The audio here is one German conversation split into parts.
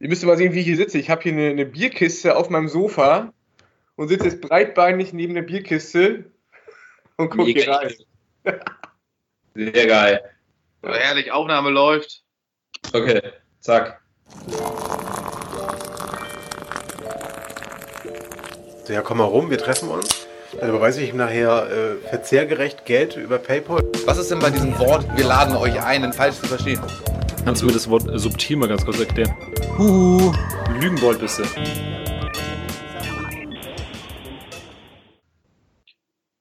Ihr müsst mal sehen, wie ich hier sitze. Ich habe hier eine, eine, Bierkiste auf meinem Sofa und sitze jetzt breitbeinig neben der Bierkiste und gucke hier rein. Sehr geil. Ja, herrlich, Aufnahme läuft. Okay, zack. Ja, komm mal rum, wir treffen uns. Dann überweise ich ihm nachher äh, verzehrgerecht Geld über PayPal. Was ist denn bei diesem Wort, wir laden euch ein, denn falsch zu verstehen? Kannst du mir das Wort subtil mal ganz kurz erklären? Huhu, Lügenbold bist du.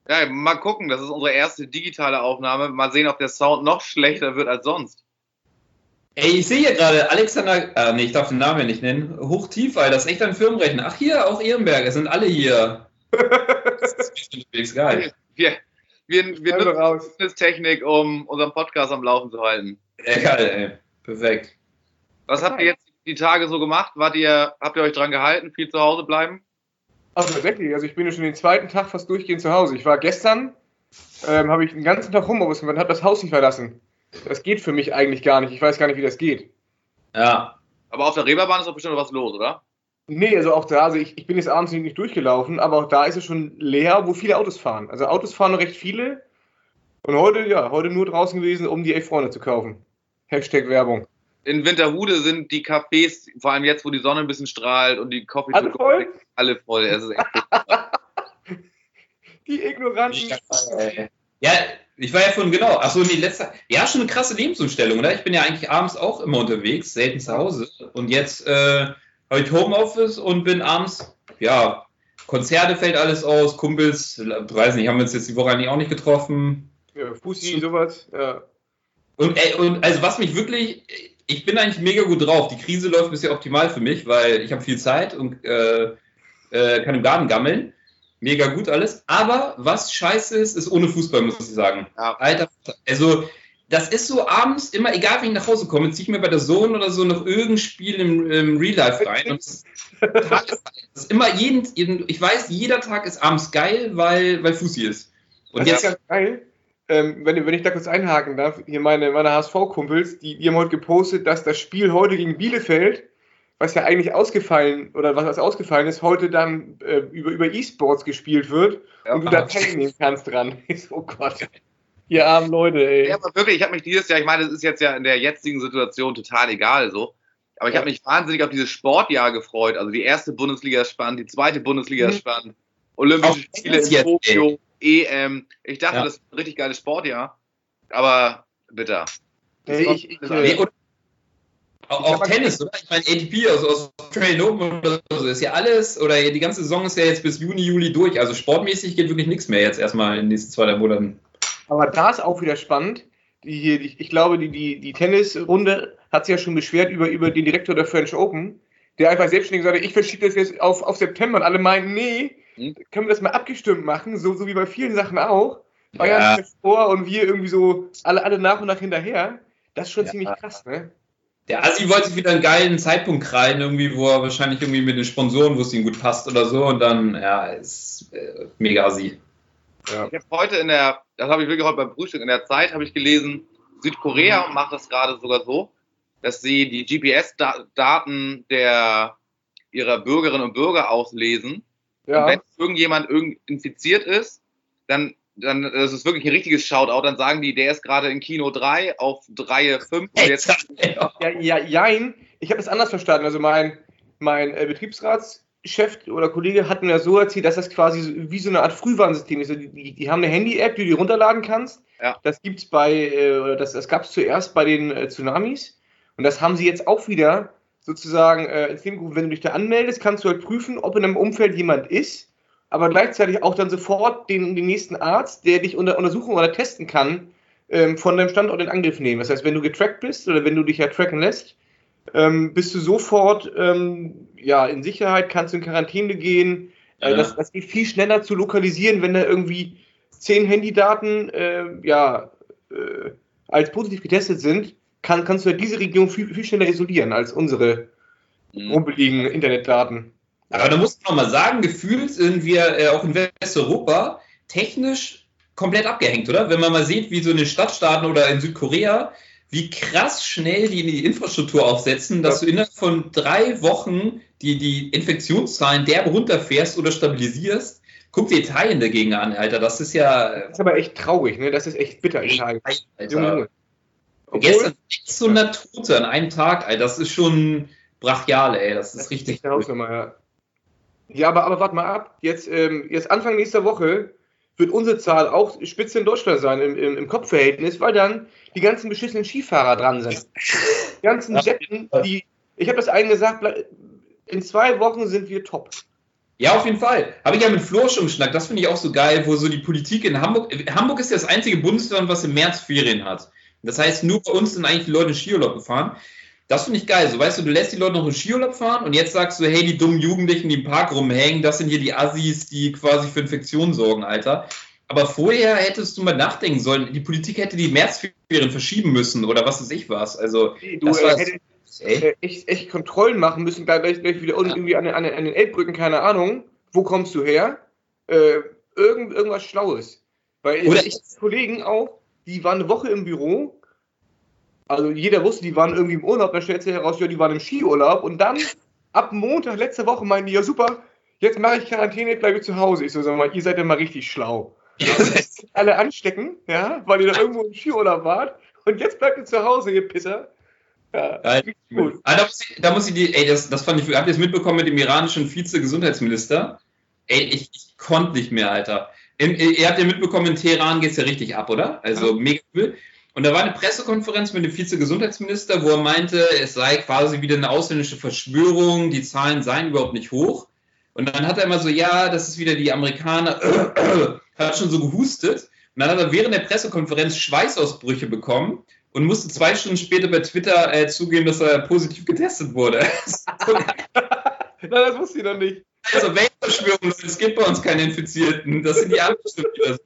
Ja, mal gucken, das ist unsere erste digitale Aufnahme. Mal sehen, ob der Sound noch schlechter wird als sonst. Ey, ich sehe hier gerade Alexander, äh, nee, ich darf den Namen ja nicht nennen, hochtief, weil das ist echt ein Firmenrechner. Ach hier, auch Ehrenberg, es sind alle hier. das ist geil. Wir, wir, wir nutzen Business-Technik, um unseren Podcast am Laufen zu halten. Ja, geil, ey. Perfekt. Was habt ihr jetzt die Tage so gemacht? Wart ihr, habt ihr euch dran gehalten, viel zu Hause bleiben? Also tatsächlich, also ich bin ja schon den zweiten Tag fast durchgehend zu Hause. Ich war gestern, ähm, habe ich den ganzen Tag Homeoffice gemacht und habe das Haus nicht verlassen. Das geht für mich eigentlich gar nicht. Ich weiß gar nicht, wie das geht. Ja. Aber auf der Reeperbahn ist doch bestimmt was los, oder? Nee, also auch da, also ich, ich bin jetzt abends nicht durchgelaufen, aber auch da ist es schon leer, wo viele Autos fahren. Also Autos fahren recht viele. Und heute, ja, heute nur draußen gewesen, um die Elf-Freunde zu kaufen. Hashtag Werbung. In Winterhude sind die Cafés, vor allem jetzt, wo die Sonne ein bisschen strahlt und die Coffee alle voll? alle voll. Es ist echt die Ignoranten. Ja, ich war ja von, genau, achso, nee, letzter, ja, schon eine krasse Lebensumstellung, oder? Ich bin ja eigentlich abends auch immer unterwegs, selten zu Hause. Und jetzt äh, habe ich Homeoffice und bin abends, ja, Konzerte fällt alles aus, Kumpels, weiß nicht, haben wir uns jetzt die Woche eigentlich auch nicht getroffen. Ja, Fussi, sowas, ja. Und, ey, und also was mich wirklich, ich bin eigentlich mega gut drauf. Die Krise läuft bisher optimal für mich, weil ich habe viel Zeit und äh, äh, kann im Garten gammeln. Mega gut alles. Aber was scheiße ist, ist ohne Fußball, muss ich sagen. Ja. Alter, also das ist so abends immer, egal wie ich nach Hause komme, ziehe ich mir bei der Sohn oder so noch irgendein Spiel im, im Real Life rein. Und das, das ist immer jeden, jeden, ich weiß, jeder Tag ist abends geil, weil, weil Fußi ist. Und das jetzt, ist ganz geil ähm, wenn, wenn ich da kurz einhaken darf, hier meine, meine HSV-Kumpels, die, die haben heute gepostet, dass das Spiel heute gegen Bielefeld, was ja eigentlich ausgefallen oder was, was ausgefallen ist, heute dann äh, über, über E-Sports gespielt wird ja, und du da teilnehmen kannst dran. oh Gott. Ihr armen Leute, ey. Ja, aber wirklich, ich habe mich dieses Jahr, ich meine, das ist jetzt ja in der jetzigen Situation total egal so. Aber ich ja. habe mich wahnsinnig auf dieses Sportjahr gefreut. Also die erste Bundesliga ist spannend, die zweite Bundesliga ist mhm. spannend. Olympische Spiele in Tokio. EM. Ich dachte, ja. das ist ein richtig geiles Sportjahr, aber bitter. Nee, ich, ich, nee, auch, auch Tennis, oder? Ich meine, ATP, also aus Australian Open oder so, ist ja alles, oder die ganze Saison ist ja jetzt bis Juni, Juli durch. Also sportmäßig geht wirklich nichts mehr jetzt erstmal in den nächsten zwei, drei Monaten. Aber da ist auch wieder spannend. Die, die, ich glaube, die, die, die Tennisrunde hat sich ja schon beschwert über, über den Direktor der French Open, der einfach selbstständig sagte, ich verschiebe das jetzt auf, auf September. Und alle meinen, nee, hm? können wir das mal abgestimmt machen, so, so wie bei vielen Sachen auch. Bayern ja. vor und wir irgendwie so alle, alle nach und nach hinterher. Das ist schon ja. ziemlich krass, ne? Der Assi wollte sich wieder einen geilen Zeitpunkt rein, irgendwie, wo er wahrscheinlich irgendwie mit den Sponsoren, wo es ihm gut passt oder so. Und dann, ja, ist äh, mega Assi. Ja. Ich habe heute in der, das habe ich wirklich heute beim Frühstück in der Zeit, habe ich gelesen, Südkorea mhm. macht das gerade sogar so, dass sie die GPS-Daten der ihrer Bürgerinnen und Bürger auslesen ja. Und wenn irgendjemand infiziert ist, dann, dann das ist wirklich ein richtiges Shoutout, dann sagen die, der ist gerade in Kino 3 auf Reihe 5. Und jetzt ja, ja, jein. Ich habe es anders verstanden. Also mein, mein äh, Betriebsratschef oder Kollege hat mir so erzählt, dass das quasi wie so eine Art Frühwarnsystem ist. Also die, die, haben eine Handy-App, die du runterladen kannst. Ja. Das gibt's bei, äh, das, das gab es zuerst bei den äh, Tsunamis. Und das haben sie jetzt auch wieder sozusagen äh, ins Leben gerufen. Wenn du dich da anmeldest, kannst du halt prüfen, ob in einem Umfeld jemand ist, aber gleichzeitig auch dann sofort den, den nächsten Arzt, der dich unter, untersuchen oder testen kann, ähm, von deinem Standort in Angriff nehmen. Das heißt, wenn du getrackt bist oder wenn du dich ja tracken lässt, ähm, bist du sofort ähm, ja, in Sicherheit, kannst du in Quarantäne gehen. Äh, ja. das, das geht viel schneller zu lokalisieren, wenn da irgendwie zehn Handydaten äh, ja, äh, als positiv getestet sind, kann, kannst du diese Region viel, viel schneller isolieren als unsere mhm. Internetdaten. Aber da muss man mal sagen, gefühlt sind wir äh, auch in Westeuropa technisch komplett abgehängt, oder? Wenn man mal sieht, wie so in den Stadtstaaten oder in Südkorea wie krass schnell die die Infrastruktur aufsetzen, dass du innerhalb von drei Wochen die, die Infektionszahlen derb runterfährst oder stabilisierst. Guck dir Italien dagegen an, Alter. Das ist ja. Das ist aber echt traurig, ne? Das ist echt bitter, Italien. Junge, Alter. Junge. Obwohl, Gestern 600 Tote an einem Tag, ey. Das ist schon brachial, ey. Das ist Das richtig. eine Hausnummer, ja. Ja, aber, aber warte mal ab. Jetzt, ähm, jetzt Anfang nächster Woche wird unsere Zahl auch Spitze in Deutschland sein im, im, im Kopfverhältnis, weil dann die ganzen beschissenen Skifahrer dran sind. Die ganzen. Jetten, die. Ich habe das allen gesagt, in zwei Wochen sind wir top. Ja, auf jeden Fall. Habe ich ja mit Flo schon geschnackt. Das finde ich auch so geil, wo so die Politik in Hamburg. Hamburg ist ja das einzige Bundesland, was im März Ferien hat. Das heißt, nur bei uns sind eigentlich die Leute in Skiurlaub gefahren. Das finde ich geil. So, weißt du, du lässt die Leute noch in Skiurlaub fahren und jetzt sagst du, hey, die dummen Jugendlichen, die im Park rumhängen, das sind hier die Assis, die quasi für Infektionen sorgen, Alter. Aber vorher hättest du mal nachdenken sollen, die Politik hätte die Märzferien verschieben müssen oder was weiß ich was. Also, Du Das äh, ey, äh, echt, echt Kontrollen machen müssen, gleich, gleich wieder unten irgendwie an, den- an, an den Elbbrücken, keine Ahnung. Wo kommst du her? Äh, irgend, irgendwas Schlaues. Weil Oder ich Kollegen auch, die waren eine Woche im Büro. Also jeder wusste, die waren irgendwie im Urlaub, dann stellt sich heraus, ja, die waren im Skiurlaub und dann ab Montag letzte Woche meinten die, ja super, jetzt mache ich Quarantäne, bleibe zu Hause. Ich so, sag mal, ihr seid ja mal richtig schlau. Alle anstecken, ja, weil ihr da irgendwo im Skiurlaub wart und jetzt bleibt ihr zu Hause, ihr Pisser. Ja, gut. Ah, da, muss ich, da muss ich die, ey, das, das fand ich, habt ihr es mitbekommen mit dem iranischen Vize-Gesundheitsminister? Ey, ich, ich konnte nicht mehr, Alter. In, ihr habt ja mitbekommen, in Teheran geht es ja richtig ab, oder? Also mega cool. Und da war eine Pressekonferenz mit dem Vize-Gesundheitsminister, wo er meinte, es sei quasi wieder eine ausländische Verschwörung, die Zahlen seien überhaupt nicht hoch. Und dann hat er immer so, ja, das ist wieder die Amerikaner, hat schon so gehustet. Und dann hat er während der Pressekonferenz Schweißausbrüche bekommen und musste zwei Stunden später bei Twitter äh, zugeben, dass er positiv getestet wurde. Nein, das wusste ich noch nicht. also Weltverschwörung, es gibt bei uns keine Infizierten. Das sind die anderen wieder.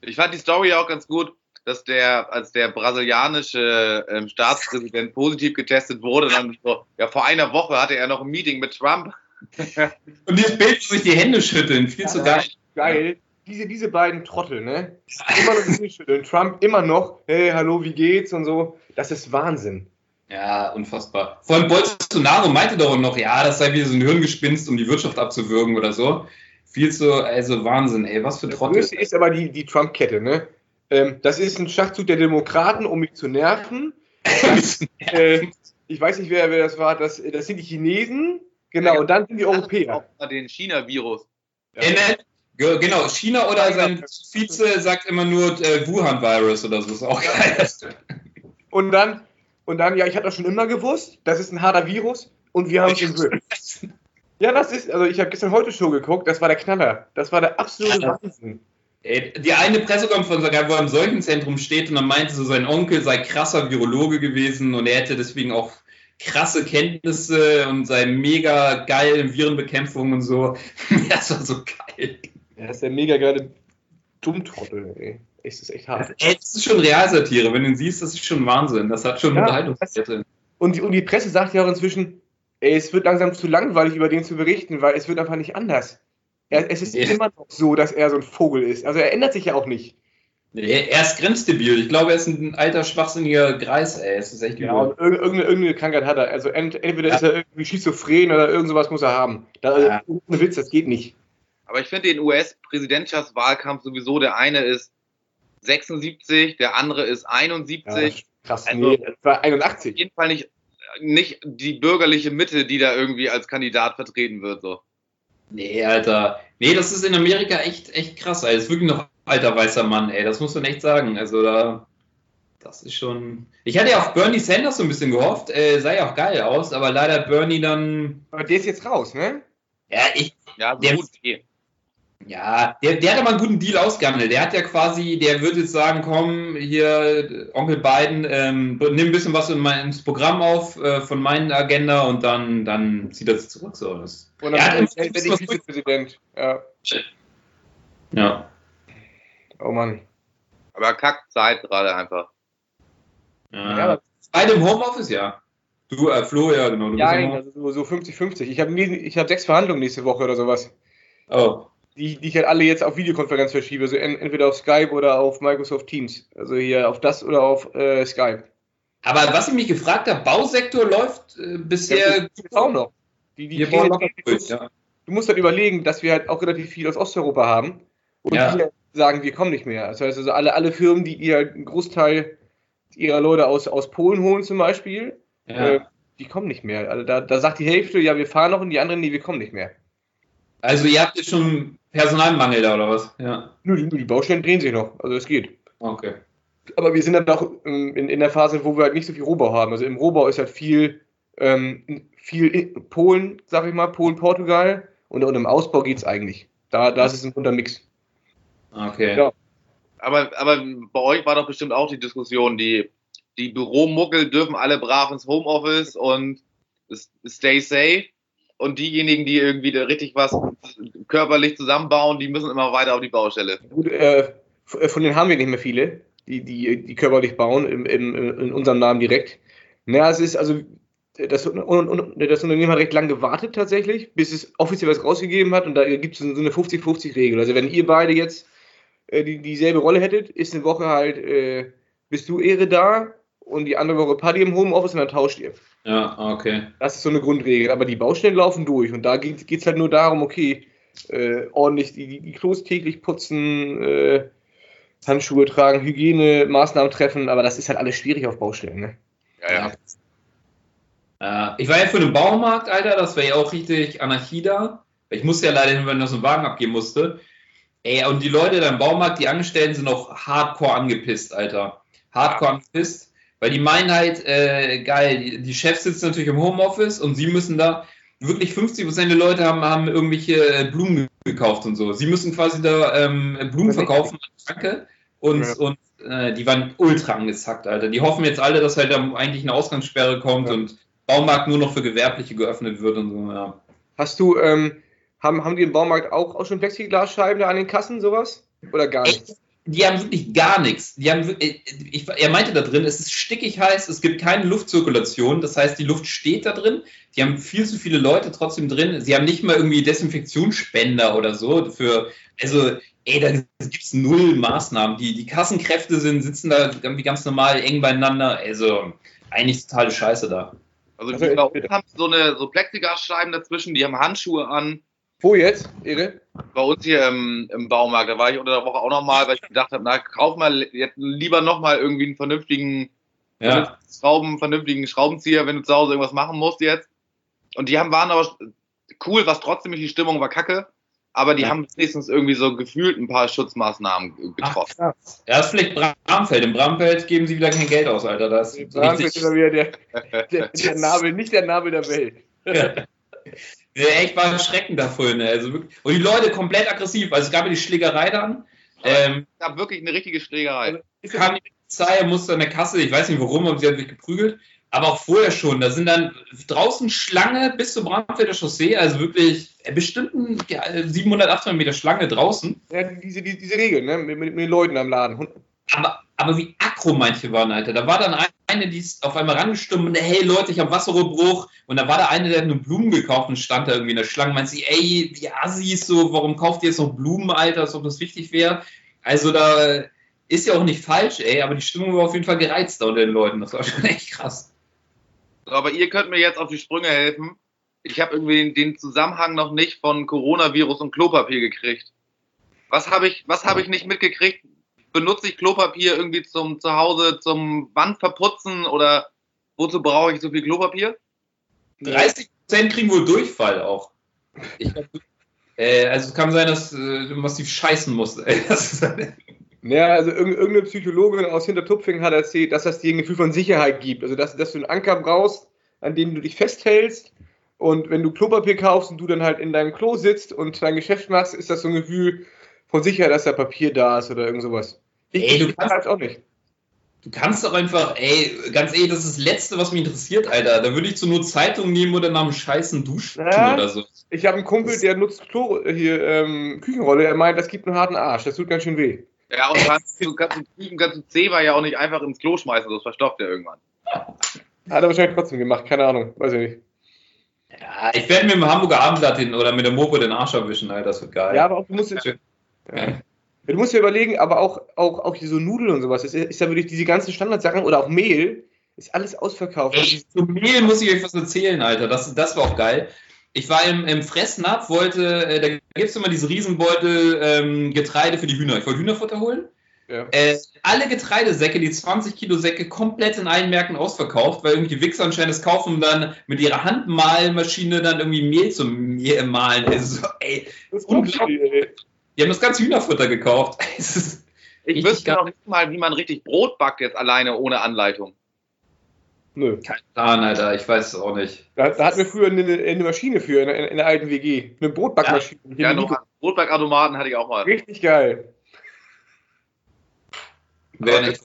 Ich fand die Story auch ganz gut, dass der, als der brasilianische ähm, Staatspräsident positiv getestet wurde, dann so, ja, vor einer Woche hatte er noch ein Meeting mit Trump. Und dieses Bild, wo sich die Hände schütteln, viel zu geil. Geil. Diese, diese beiden Trottel, ne? Immer noch die Hände schütteln. Trump immer noch, hey, hallo, wie geht's und so. Das ist Wahnsinn. Ja, unfassbar. Vor allem Bolsonaro meinte doch noch, ja, das sei wieder so ein Hirngespinst, um die Wirtschaft abzuwürgen oder so. Viel zu, also Wahnsinn, ey, was für Das Trottel. Größte ist aber die, die Trump-Kette, ne? Ähm, das ist ein Schachzug der Demokraten, um mich zu nerven. Äh, ich weiß nicht, wer, wer das war. Das, das sind die Chinesen. Genau, und dann sind die Europäer. Den China-Virus. Er nennt- Ge- Genau, China oder sein Vize sagt immer nur äh, Wuhan-Virus oder so, ist auch geil. Und dann, und dann, ja, ich hatte das schon immer gewusst, das ist ein harter Virus und wir haben es im Griff. Ja, das ist, also ich habe gestern heute Show geguckt, das war der Knaller. Das war der absolute Ja. Wahnsinn. Ey, die eine Pressekonferenz, wo er im Seuchenzentrum steht und dann meinte so, sein Onkel sei krasser Virologe gewesen und er hätte deswegen auch krasse Kenntnisse und sei mega geil in Virenbekämpfung und so. Das war so geil. Ja, das ist der mega geile Dummtrottel, ey. Es ist echt hart. Das ist schon Realsatire. Wenn du ihn siehst, das ist schon Wahnsinn. Das hat schon Ja, Unterhaltungswerte. Und die, und die Presse sagt ja auch inzwischen, ey, es wird langsam zu langweilig, über den zu berichten, weil es wird einfach nicht anders. Er, es ist Ja. immer noch so, dass er so ein Vogel ist. Also er ändert sich ja auch nicht. Er er ist grenzdebil. Ich glaube, er ist ein alter, schwachsinniger Greis, ey. Es ist echt und irg- irgendeine, irgendeine Krankheit hat er. Also ent, entweder Ja. ist er irgendwie schizophren oder irgend sowas muss er haben. Da, Ja. Ohne Witz, das geht nicht. Aber ich finde den US-Präsidentschaftswahlkampf sowieso, der eine ist 76, der andere ist 71. krass. Also- nee, das war Auf 81. jeden Fall nicht, nicht die bürgerliche Mitte, die da irgendwie als Kandidat vertreten wird. So. Nee, Alter. Nee, das ist in Amerika echt, echt krass. Ey. Das ist wirklich noch ein alter weißer Mann, ey. Das muss man echt sagen. Also da. Das ist schon. Ich hatte ja auf Bernie Sanders so ein bisschen gehofft. Äh, sah ja auch geil aus, aber leider Bernie dann. Aber der ist jetzt raus, ne? Ja, ich. Ja, so Der- gut wie. Ja, der, der hat aber einen guten Deal ausgehandelt. Der hat ja quasi, der würde jetzt sagen, komm, hier, Onkel Biden, ähm, nimm ein bisschen was in mein, ins Programm auf äh, von meiner Agenda und dann, dann zieht er sich zurück. So. Das, Und Er hat dann immer werde ein ich bisschen was Vizepräsident. Ja. ja. Oh Mann. Aber Kackzeit gerade einfach. ja. Ja, Beide im Homeoffice, ja. Du, äh, Flo, ja, genau. Du ja, im also so, so 50-50. Ich habe hab sechs Verhandlungen nächste Woche oder sowas. Oh. Die, die ich halt alle jetzt auf Videokonferenz verschiebe, also en, entweder auf Skype oder auf Microsoft Teams. Also hier auf das oder auf äh, Skype. Aber was ich mich gefragt habe, Bausektor läuft äh, bisher Ja, Kaum noch. Die, die locker durch, ja. Du musst halt überlegen, dass wir halt auch relativ viel aus Osteuropa haben und Ja. die halt sagen, wir kommen nicht mehr. Das heißt also alle, alle Firmen, die ihr einen Großteil ihrer Leute aus, aus Polen holen zum Beispiel, äh, ja. die kommen nicht mehr. Also da, da sagt die Hälfte, ja, wir fahren noch und die anderen, nee, wir kommen nicht mehr. Also ihr habt jetzt schon Personalmangel da oder was? Ja. Nur die, nur die Baustellen drehen sich noch. Also es geht. Okay. Aber wir sind dann auch ähm, in, in der Phase, wo wir halt nicht so viel Rohbau haben. Also im Rohbau ist halt viel, ähm, viel Polen, sag ich mal, Polen, Portugal und, und im Ausbau geht es eigentlich. Da, da ist es ein bunter Mix. Okay. Ja. Aber, aber bei euch war doch bestimmt auch die Diskussion, die, die Büromuckel dürfen alle brav ins Homeoffice und stay safe. Und diejenigen, die irgendwie da richtig was körperlich zusammenbauen, die müssen immer weiter auf die Baustelle. Gut, äh, äh, von denen haben wir nicht mehr viele, die, die, die körperlich bauen, im, im, in unserem Namen direkt. Naja, es ist also, das, das Unternehmen hat recht lang gewartet tatsächlich, bis es offiziell was rausgegeben hat und da gibt es so eine 50-50-Regel. Also wenn ihr beide jetzt äh, die, dieselbe Rolle hättet, ist eine Woche halt, äh, bist du Ehre da und die andere Woche Party im Homeoffice und dann tauscht ihr. Ja, okay. Das ist so eine Grundregel. Aber die Baustellen laufen durch und da geht es halt nur darum, okay, äh, ordentlich die, die, Klos täglich putzen, äh, Handschuhe tragen, Hygienemaßnahmen treffen, aber das ist halt alles schwierig auf Baustellen. Ne? Ja, ja. Äh, ich war ja für den Baumarkt, Alter, das war ja auch richtig Anarchie da. Ich musste ja leider hin, weil ich noch so einen Wagen abgeben musste. Ey, und die Leute da im Baumarkt, die Angestellten, sind auch hardcore angepisst, Alter. Hardcore angepisst, weil die meinen halt, äh, geil, die, die Chefs sitzen natürlich im Homeoffice und sie müssen da, wirklich 50% der Leute haben, haben irgendwelche äh, Blumen gekauft und so. Sie müssen quasi da ähm, Blumen verkaufen an Schranke und, Ja. und äh, die waren ultra angezackt, Alter. Die hoffen jetzt alle, dass halt da eigentlich eine Ausgangssperre kommt Ja. und Baumarkt nur noch für Gewerbliche geöffnet wird und so, ja. Hast du, ähm, haben, haben die im Baumarkt auch, auch schon Plexiglasscheiben da an den Kassen, sowas? Oder gar nicht? Die haben wirklich gar nichts. Die haben, äh, ich, er meinte da drin, es ist stickig heiß, es gibt keine Luftzirkulation, das heißt, die Luft steht da drin. Die haben viel zu viele Leute trotzdem drin. Sie haben nicht mal irgendwie Desinfektionsspender oder so. Für, also, ey, da gibt es null Maßnahmen. Die, die Kassenkräfte sind, sitzen da irgendwie ganz normal eng beieinander. Also, eigentlich totale Scheiße da. Also, Also, die uns haben so eine so Plexiglasscheiben dazwischen, die haben Handschuhe an. Wo jetzt, Ehre? Bei uns hier im, im Baumarkt, da war ich unter der Woche auch nochmal, weil ich gedacht habe, na, kauf mal jetzt lieber nochmal irgendwie einen vernünftigen Ja, Schrauben, vernünftigen Schraubenzieher, wenn du zu Hause irgendwas machen musst jetzt. Und die haben, waren aber cool, was trotzdem nicht die Stimmung war kacke. Aber die Ja. haben wenigstens irgendwie so gefühlt ein paar Schutzmaßnahmen getroffen. ja, das ist vielleicht Bramfeld. Im Bramfeld geben sie wieder kein Geld aus, Alter. Das ist Bramfeld ist wieder der, der, der Nabel, nicht der Nabel der Welt. Ja, echt war erschreckend da vorhin. ne? Also wirklich. Und die Leute komplett aggressiv. Also es gab ja die Schlägerei dann. Ähm, Es gab wirklich eine richtige Schlägerei. Das kam die Polizei, musste an der Kasse, ich weiß nicht warum, aber sie hat sich geprügelt. Aber auch vorher schon, da sind dann draußen Schlange bis zur Bramfelder Chaussee, also wirklich äh, bestimmt ein, ja, 700, 800 Meter Schlange draußen. ja, diese, diese, diese Regel, ne? Mit, mit, mit den Leuten am Laden. Aber, aber wie aggro manche waren, Alter. Da war dann eine, die ist auf einmal rangestimmt und hey Leute, ich habe Wasserrohrbruch. Und da war da eine, der hat nur Blumen gekauft und stand da irgendwie in der Schlange. Meint sie, ey, die Assis, so, warum kauft ihr jetzt noch Blumen, Alter, als ob das wichtig wäre? Also da ist ja auch nicht falsch, ey, aber die Stimmung war auf jeden Fall gereizt da unter den Leuten. Das war schon echt krass. Aber ihr könnt mir jetzt auf die Sprünge helfen. Ich habe irgendwie den, Zusammenhang noch nicht von Coronavirus und Klopapier gekriegt. Was habe ich, was habe ich nicht mitgekriegt? Benutze ich Klopapier irgendwie zum Zuhause zum Wand verputzen oder wozu brauche ich so viel Klopapier? 30 Prozent kriegen wohl Durchfall auch. Ich glaub, äh, also es kann sein, dass äh, du massiv scheißen musst. Ja, also irg- irgendeine Psychologin aus Hintertupfingen hat erzählt, dass das dir ein Gefühl von Sicherheit gibt. Also, dass, dass du einen Anker brauchst, an dem du dich festhältst. Und wenn du Klopapier kaufst und du dann halt in deinem Klo sitzt und dein Geschäft machst, ist das so ein Gefühl von Sicherheit, dass da Papier da ist oder irgend sowas. Ich, Ey, du kannst- weiß auch nicht. Du kannst doch einfach, ey, ganz ehrlich, das ist das Letzte, was mich interessiert, Alter. Da würde ich zur Not Zeitung nehmen oder nach einem scheißen Duschen Ja. oder so. Ich habe einen Kumpel, der nutzt Klo, hier ähm, Küchenrolle. Er meint, das gibt einen harten Arsch. Das tut ganz schön weh. Ja, und kannst, du kannst kannst du Zewa ja auch nicht einfach ins Klo schmeißen, das verstopft ja irgendwann. Hat er wahrscheinlich trotzdem gemacht. Keine Ahnung. Weiß ich nicht. Ja, ich werde mit dem Hamburger Abendblatt hin oder mit der Mopo den Arsch erwischen, Alter, das wird geil. Ja, aber auch du musst jetzt, ja. Du musst dir überlegen, aber auch, auch, auch hier so Nudeln und sowas, ist, ist ja wirklich diese ganzen Standardsachen oder auch Mehl, ist alles ausverkauft. Zu Mehl muss ich euch was erzählen, Alter. Das, das war auch geil. Ich war im, im Fressnapf, wollte, äh, da gibt es immer diese Riesenbeutel ähm, Getreide für die Hühner. Ich wollte Hühnerfutter holen. Ja. Äh, alle Getreidesäcke, die 20 Kilo Säcke, komplett in allen Märkten ausverkauft, weil irgendwie die Wichser anscheinend es kaufen, um dann mit ihrer Handmahlmaschine dann irgendwie Mehl zum Mehl mahlen. Also, ey, Das ist unglaublich. ey. Die haben das ganze Hühnerfutter gekauft. Ich wüsste noch nicht mal, wie man richtig Brot backt jetzt alleine ohne Anleitung. Nö. kein Plan, Alter. Ich weiß es auch nicht. Da, da hatten wir früher eine, eine Maschine für in, der- in der alten WG. Eine Brotbackmaschine. Ja, mit noch Brotbackautomaten hatte ich auch mal. Richtig geil. Nicht.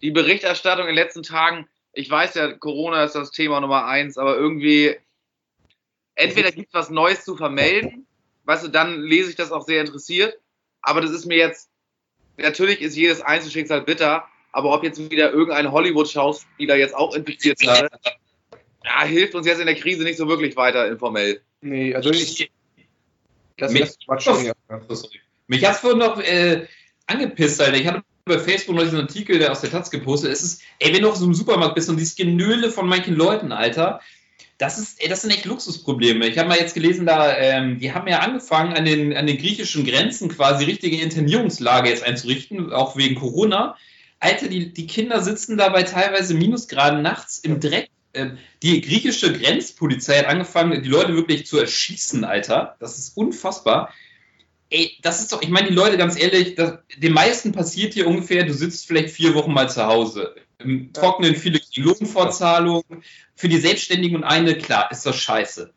Die Berichterstattung in den letzten Tagen, ich weiß ja, Corona ist das Thema Nummer eins, aber irgendwie, entweder gibt es was Neues zu vermelden, weißt du, dann lese ich das auch sehr interessiert, aber das ist mir jetzt, natürlich ist jedes Einzelschicksal bitter, aber ob jetzt wieder irgendein Hollywood-Schauspieler jetzt auch infiziert ist, ja, hilft uns jetzt in der Krise nicht so wirklich weiter informell. Nee, also ich. Das Mich- ist Quatsch. Ja. Oh, sorry. Mich es vorhin noch äh, angepisst, Alter. Ich hatte bei Facebook noch diesen Artikel, der aus der Taz gepostet ist. Es ist, ey, wenn du auf so einem Supermarkt bist und dieses Genöle von manchen Leuten, Alter, das, ist, ey, das sind echt Luxusprobleme. Ich habe mal jetzt gelesen, da, ähm, die haben ja angefangen, an den, an den griechischen Grenzen quasi richtige Internierungslager jetzt einzurichten, auch wegen Corona. Alter, die, die Kinder sitzen da bei teilweise Minusgraden nachts im Dreck. Ähm, Die griechische Grenzpolizei hat angefangen, die Leute wirklich zu erschießen, Alter. Das ist unfassbar. Ey, das ist doch, ich meine, die Leute, ganz ehrlich, das, den meisten passiert hier ungefähr, du sitzt vielleicht vier Wochen mal zu Hause. Im Trocknen viele Lohnfortzahlungen, für die Selbstständigen und eine, klar, ist das scheiße.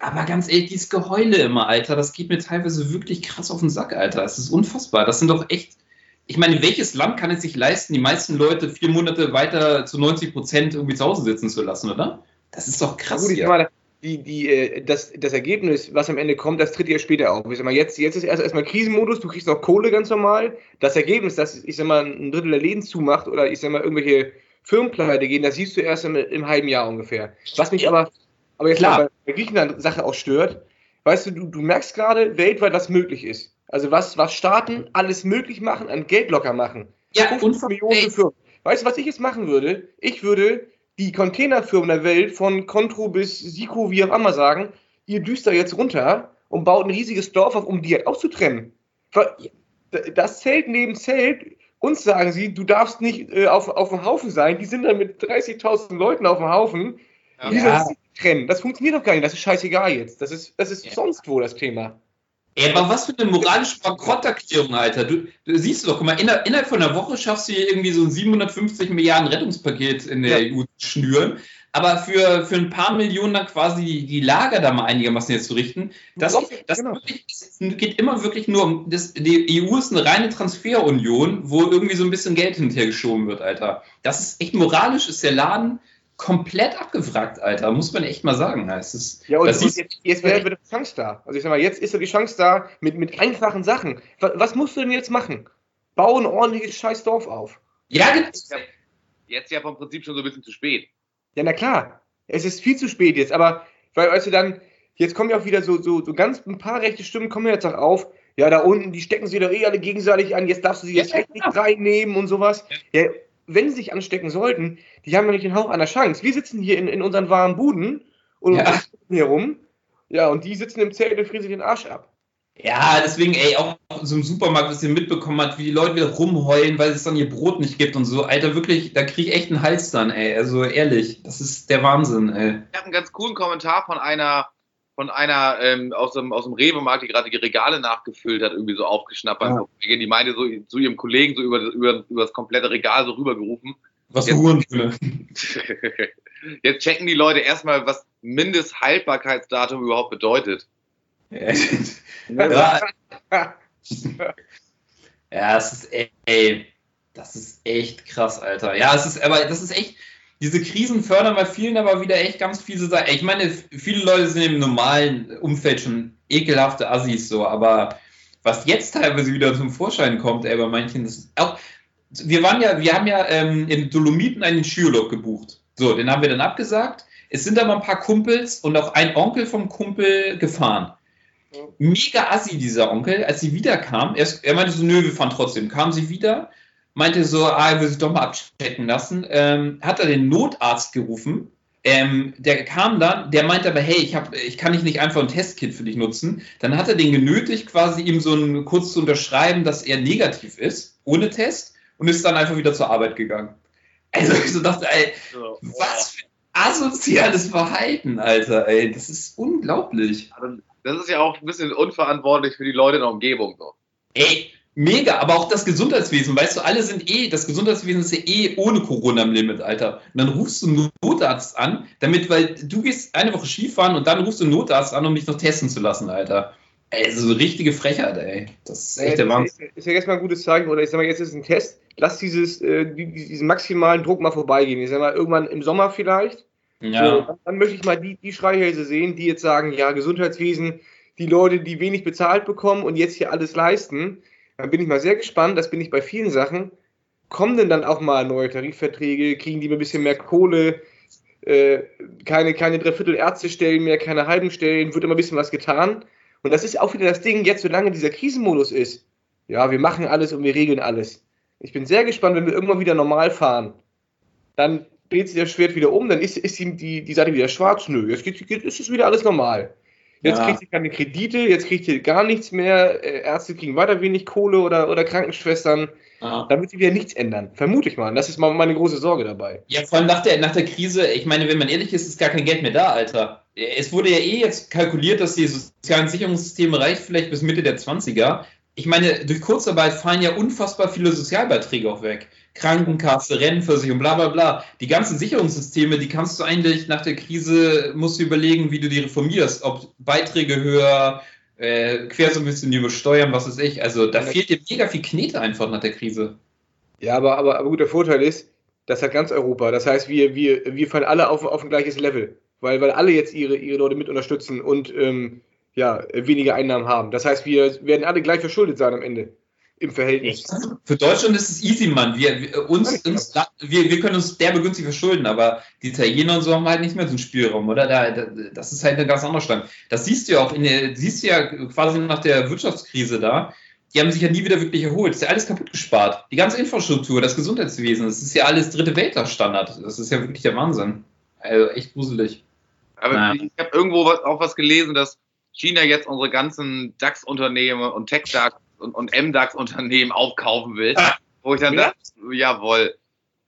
Aber ganz ehrlich, dieses Geheule immer, Alter, das geht mir teilweise wirklich krass auf den Sack, Alter. Es ist unfassbar. Das sind doch echt. Ich meine, welches Land kann es sich leisten, die meisten Leute vier Monate weiter zu 90 Prozent irgendwie zu Hause sitzen zu lassen, oder? Das ist doch krass. Gut, ich hier. Die, die, äh, das, das Ergebnis, was am Ende kommt, das tritt ja später auf. Ich sag mal, jetzt, jetzt ist erst erstmal Krisenmodus, du kriegst noch Kohle ganz normal. Das Ergebnis, dass ich sag mal, ein Drittel der Läden zumacht oder ich sag mal, irgendwelche Firmenpleite gehen, das siehst du erst im, im halben Jahr ungefähr. Was mich aber, aber jetzt Klar. bei der Griechenland-Sache auch stört, weißt du, du, du merkst gerade weltweit, was möglich ist. Also was, was Staaten alles möglich machen, an Geld locker machen. ja, 50 unfassbar. Millionen Firmen. Weißt du, was ich jetzt machen würde? Ich würde die Containerfirmen der Welt von Contro bis Sico, wie auch immer sagen, ihr düst da jetzt runter und baut ein riesiges Dorf auf, um die halt auszutrennen. Ver- Das Zelt neben Zelt, uns sagen sie, du darfst nicht äh, auf, auf dem Haufen sein, die sind dann mit 30.000 Leuten auf dem Haufen, Ja. die trennen. Das funktioniert doch gar nicht, das ist scheißegal jetzt. Das ist, das ist Ja. sonst wo das Thema. Ey, aber was für eine moralische Bankrotterklärung, Alter. Du, du siehst doch, guck mal, inner, innerhalb von einer Woche schaffst du hier irgendwie so ein 750 Milliarden Rettungspaket in der Ja. EU zu schnüren. Aber für, für ein paar Millionen dann quasi die, die Lager da mal einigermaßen jetzt zu richten, das, das genau. wirklich, geht immer wirklich nur um, das, die EU ist eine reine Transferunion, wo irgendwie so ein bisschen Geld hinterher geschoben wird, Alter. Das ist echt moralisch, ist der Laden komplett abgewrackt, Alter. Muss man echt mal sagen. Es ist, Ja, und, das siehst- jetzt, jetzt wäre wieder die Chance da. Also ich sag mal, jetzt ist ja die Chance da mit, mit einfachen Sachen. Was, was musst du denn jetzt machen? Bau ein ordentliches Scheißdorf auf. ja, das- Jetzt ja vom Prinzip schon so ein bisschen zu spät. Ja, na klar. Es ist viel zu spät jetzt, aber weil, weißt du, dann, jetzt kommen ja auch wieder so, so, so ganz ein paar rechte Stimmen kommen jetzt auch auf. Ja, da unten, die stecken sie doch eh alle gegenseitig an, jetzt darfst du sie jetzt Ja, echt nicht reinnehmen und sowas. Ja, wenn sie sich anstecken sollten, die haben ja nicht den Hauch einer Chance. Wir sitzen hier in, in unseren warmen Buden und Ja. sitzen hier rum. Ja, und die sitzen im Zelt und frieren sich den Arsch ab. Ja, deswegen, ey, auch so im Supermarkt, was ihr mitbekommen habt, wie die Leute wieder rumheulen, weil es dann ihr Brot nicht gibt und so. Alter, wirklich, da krieg ich echt einen Hals dann, ey. Also ehrlich, das ist der Wahnsinn, ey. Ich habe einen ganz coolen Kommentar von einer, von einer ähm, aus dem, aus dem Rewe-Markt, die gerade die Regale nachgefüllt hat, irgendwie so aufgeschnappt Ja. Die meinte so zu ihrem Kollegen so über, das- über, über das komplette Regal so rübergerufen. Was für Hurenfülle. Jetzt checken die Leute erstmal, was Mindesthaltbarkeitsdatum überhaupt bedeutet. ja, ja, es ist, ey, das ist echt krass, Alter. Ja, es ist, aber das ist echt, diese Krisen fördern bei vielen aber wieder echt ganz fiese Sachen. Ich meine, viele Leute sind im normalen Umfeld schon ekelhafte Assis so, aber was jetzt teilweise wieder zum Vorschein kommt, ey, bei manchen, das ist auch, wir waren ja, wir haben ja ähm, in Dolomiten einen Skiurlaub gebucht. So, den haben wir dann abgesagt. Es sind aber ein paar Kumpels und auch ein Onkel vom Kumpel gefahren. Mega assi, dieser Onkel. Als sie wiederkam, er, er meinte so, nö, wir fahren trotzdem. Kam sie wieder, meinte so, ah, er will sich doch mal abchecken lassen. Ähm, hat er den Notarzt gerufen. Ähm, der kam dann, der meinte aber, hey, ich, hab, ich kann nicht, nicht einfach ein Testkit für dich nutzen. Dann hat er den genötigt, quasi ihm so ein, kurz zu unterschreiben, dass er negativ ist, ohne Test, und ist dann einfach wieder zur Arbeit gegangen. Also ich so dachte, ey, was für ein asoziales Verhalten, Alter, ey, das ist unglaublich. Das ist ja auch ein bisschen unverantwortlich für die Leute in der Umgebung. So. Ey, mega, aber auch das Gesundheitswesen, weißt du, alle sind eh, das Gesundheitswesen ist ja eh ohne Corona im Limit, Alter. Und dann rufst du einen Notarzt an, damit, weil du gehst eine Woche Skifahren und dann rufst du einen Notarzt an, um dich noch testen zu lassen, Alter. Ey, so eine richtige Frechheit, ey. Das ist echt der Wahnsinn. Ist, ja erstmal ein gutes Zeichen, oder ich sag mal, jetzt ist ein Test. Lass dieses, äh, die- diesen maximalen Druck mal vorbeigehen. Ich sag mal, irgendwann im Sommer vielleicht. So, Ja, dann, dann möchte ich mal die, die Schreihälse sehen, die jetzt sagen, ja, Gesundheitswesen, die Leute, die wenig bezahlt bekommen und jetzt hier alles leisten. Dann bin ich mal sehr gespannt, das bin ich bei vielen Sachen. Kommen denn dann auch mal neue Tarifverträge? Kriegen die ein bisschen mehr Kohle? Äh, keine, keine Dreiviertel Ärztestellen mehr, keine halben Stellen, wird immer ein bisschen was getan. Und das ist auch wieder das Ding, jetzt solange dieser Krisenmodus ist. Ja, wir machen alles und wir regeln alles. Ich bin sehr gespannt, wenn wir irgendwann wieder normal fahren. Dann dreht sich das Schwert wieder um, dann ist, ist die, die, die Seite wieder schwarz. Nö, jetzt geht, geht, ist es wieder alles normal. Jetzt Ja. kriegt ihr keine Kredite, jetzt kriegt ihr gar nichts mehr. Äh, Ärzte kriegen weiter wenig Kohle oder, oder Krankenschwestern. ja. Da wird sich wieder nichts ändern. Vermute ich mal. Das ist mal meine große Sorge dabei. ja, vor allem nach der, nach der Krise, ich meine, wenn man ehrlich ist, ist gar kein Geld mehr da, Alter. Es wurde ja eh jetzt kalkuliert, dass die sozialen Sicherungssysteme reicht vielleicht bis Mitte der 20er. Ich meine, durch Kurzarbeit fallen ja unfassbar viele Sozialbeiträge auch weg. Krankenkasse, Rentenversicherung, bla bla bla. Die ganzen Sicherungssysteme, die kannst du eigentlich nach der Krise, musst du überlegen, wie du die reformierst. Ob Beiträge höher, äh, quersubventionierte Steuern, was weiß ich. Also da fehlt dir mega viel Knete einfach nach der Krise. Ja, aber, aber, aber gut, der Vorteil ist, das hat ganz Europa. Das heißt, wir, wir, wir fallen alle auf, auf ein gleiches Level. Weil, weil alle jetzt ihre, ihre Leute mit unterstützen und ähm, ja, weniger Einnahmen haben. Das heißt, wir werden alle gleich verschuldet sein am Ende. Im Verhältnis. Für Deutschland ist es easy, Mann. Wir, wir, uns, uns, wir, wir können uns derbe günstig verschulden, aber die Italiener und so haben halt nicht mehr so einen Spielraum, oder? Da, da, das ist halt ein ganz anderer Stand. Das siehst du ja auch, in der, siehst du ja quasi nach der Wirtschaftskrise da. Die haben sich ja nie wieder wirklich erholt. Das ist ja alles kaputt gespart. Die ganze Infrastruktur, das Gesundheitswesen, das ist ja alles dritte Weltstandard. Das ist ja wirklich der Wahnsinn. Also echt gruselig. Aber Ja. ich habe irgendwo was, auch was gelesen, dass China jetzt unsere ganzen DAX-Unternehmen und Tech-DAX und, und MDAX-Unternehmen aufkaufen will. Ah. Wo ich dann Ja. dachte, jawohl.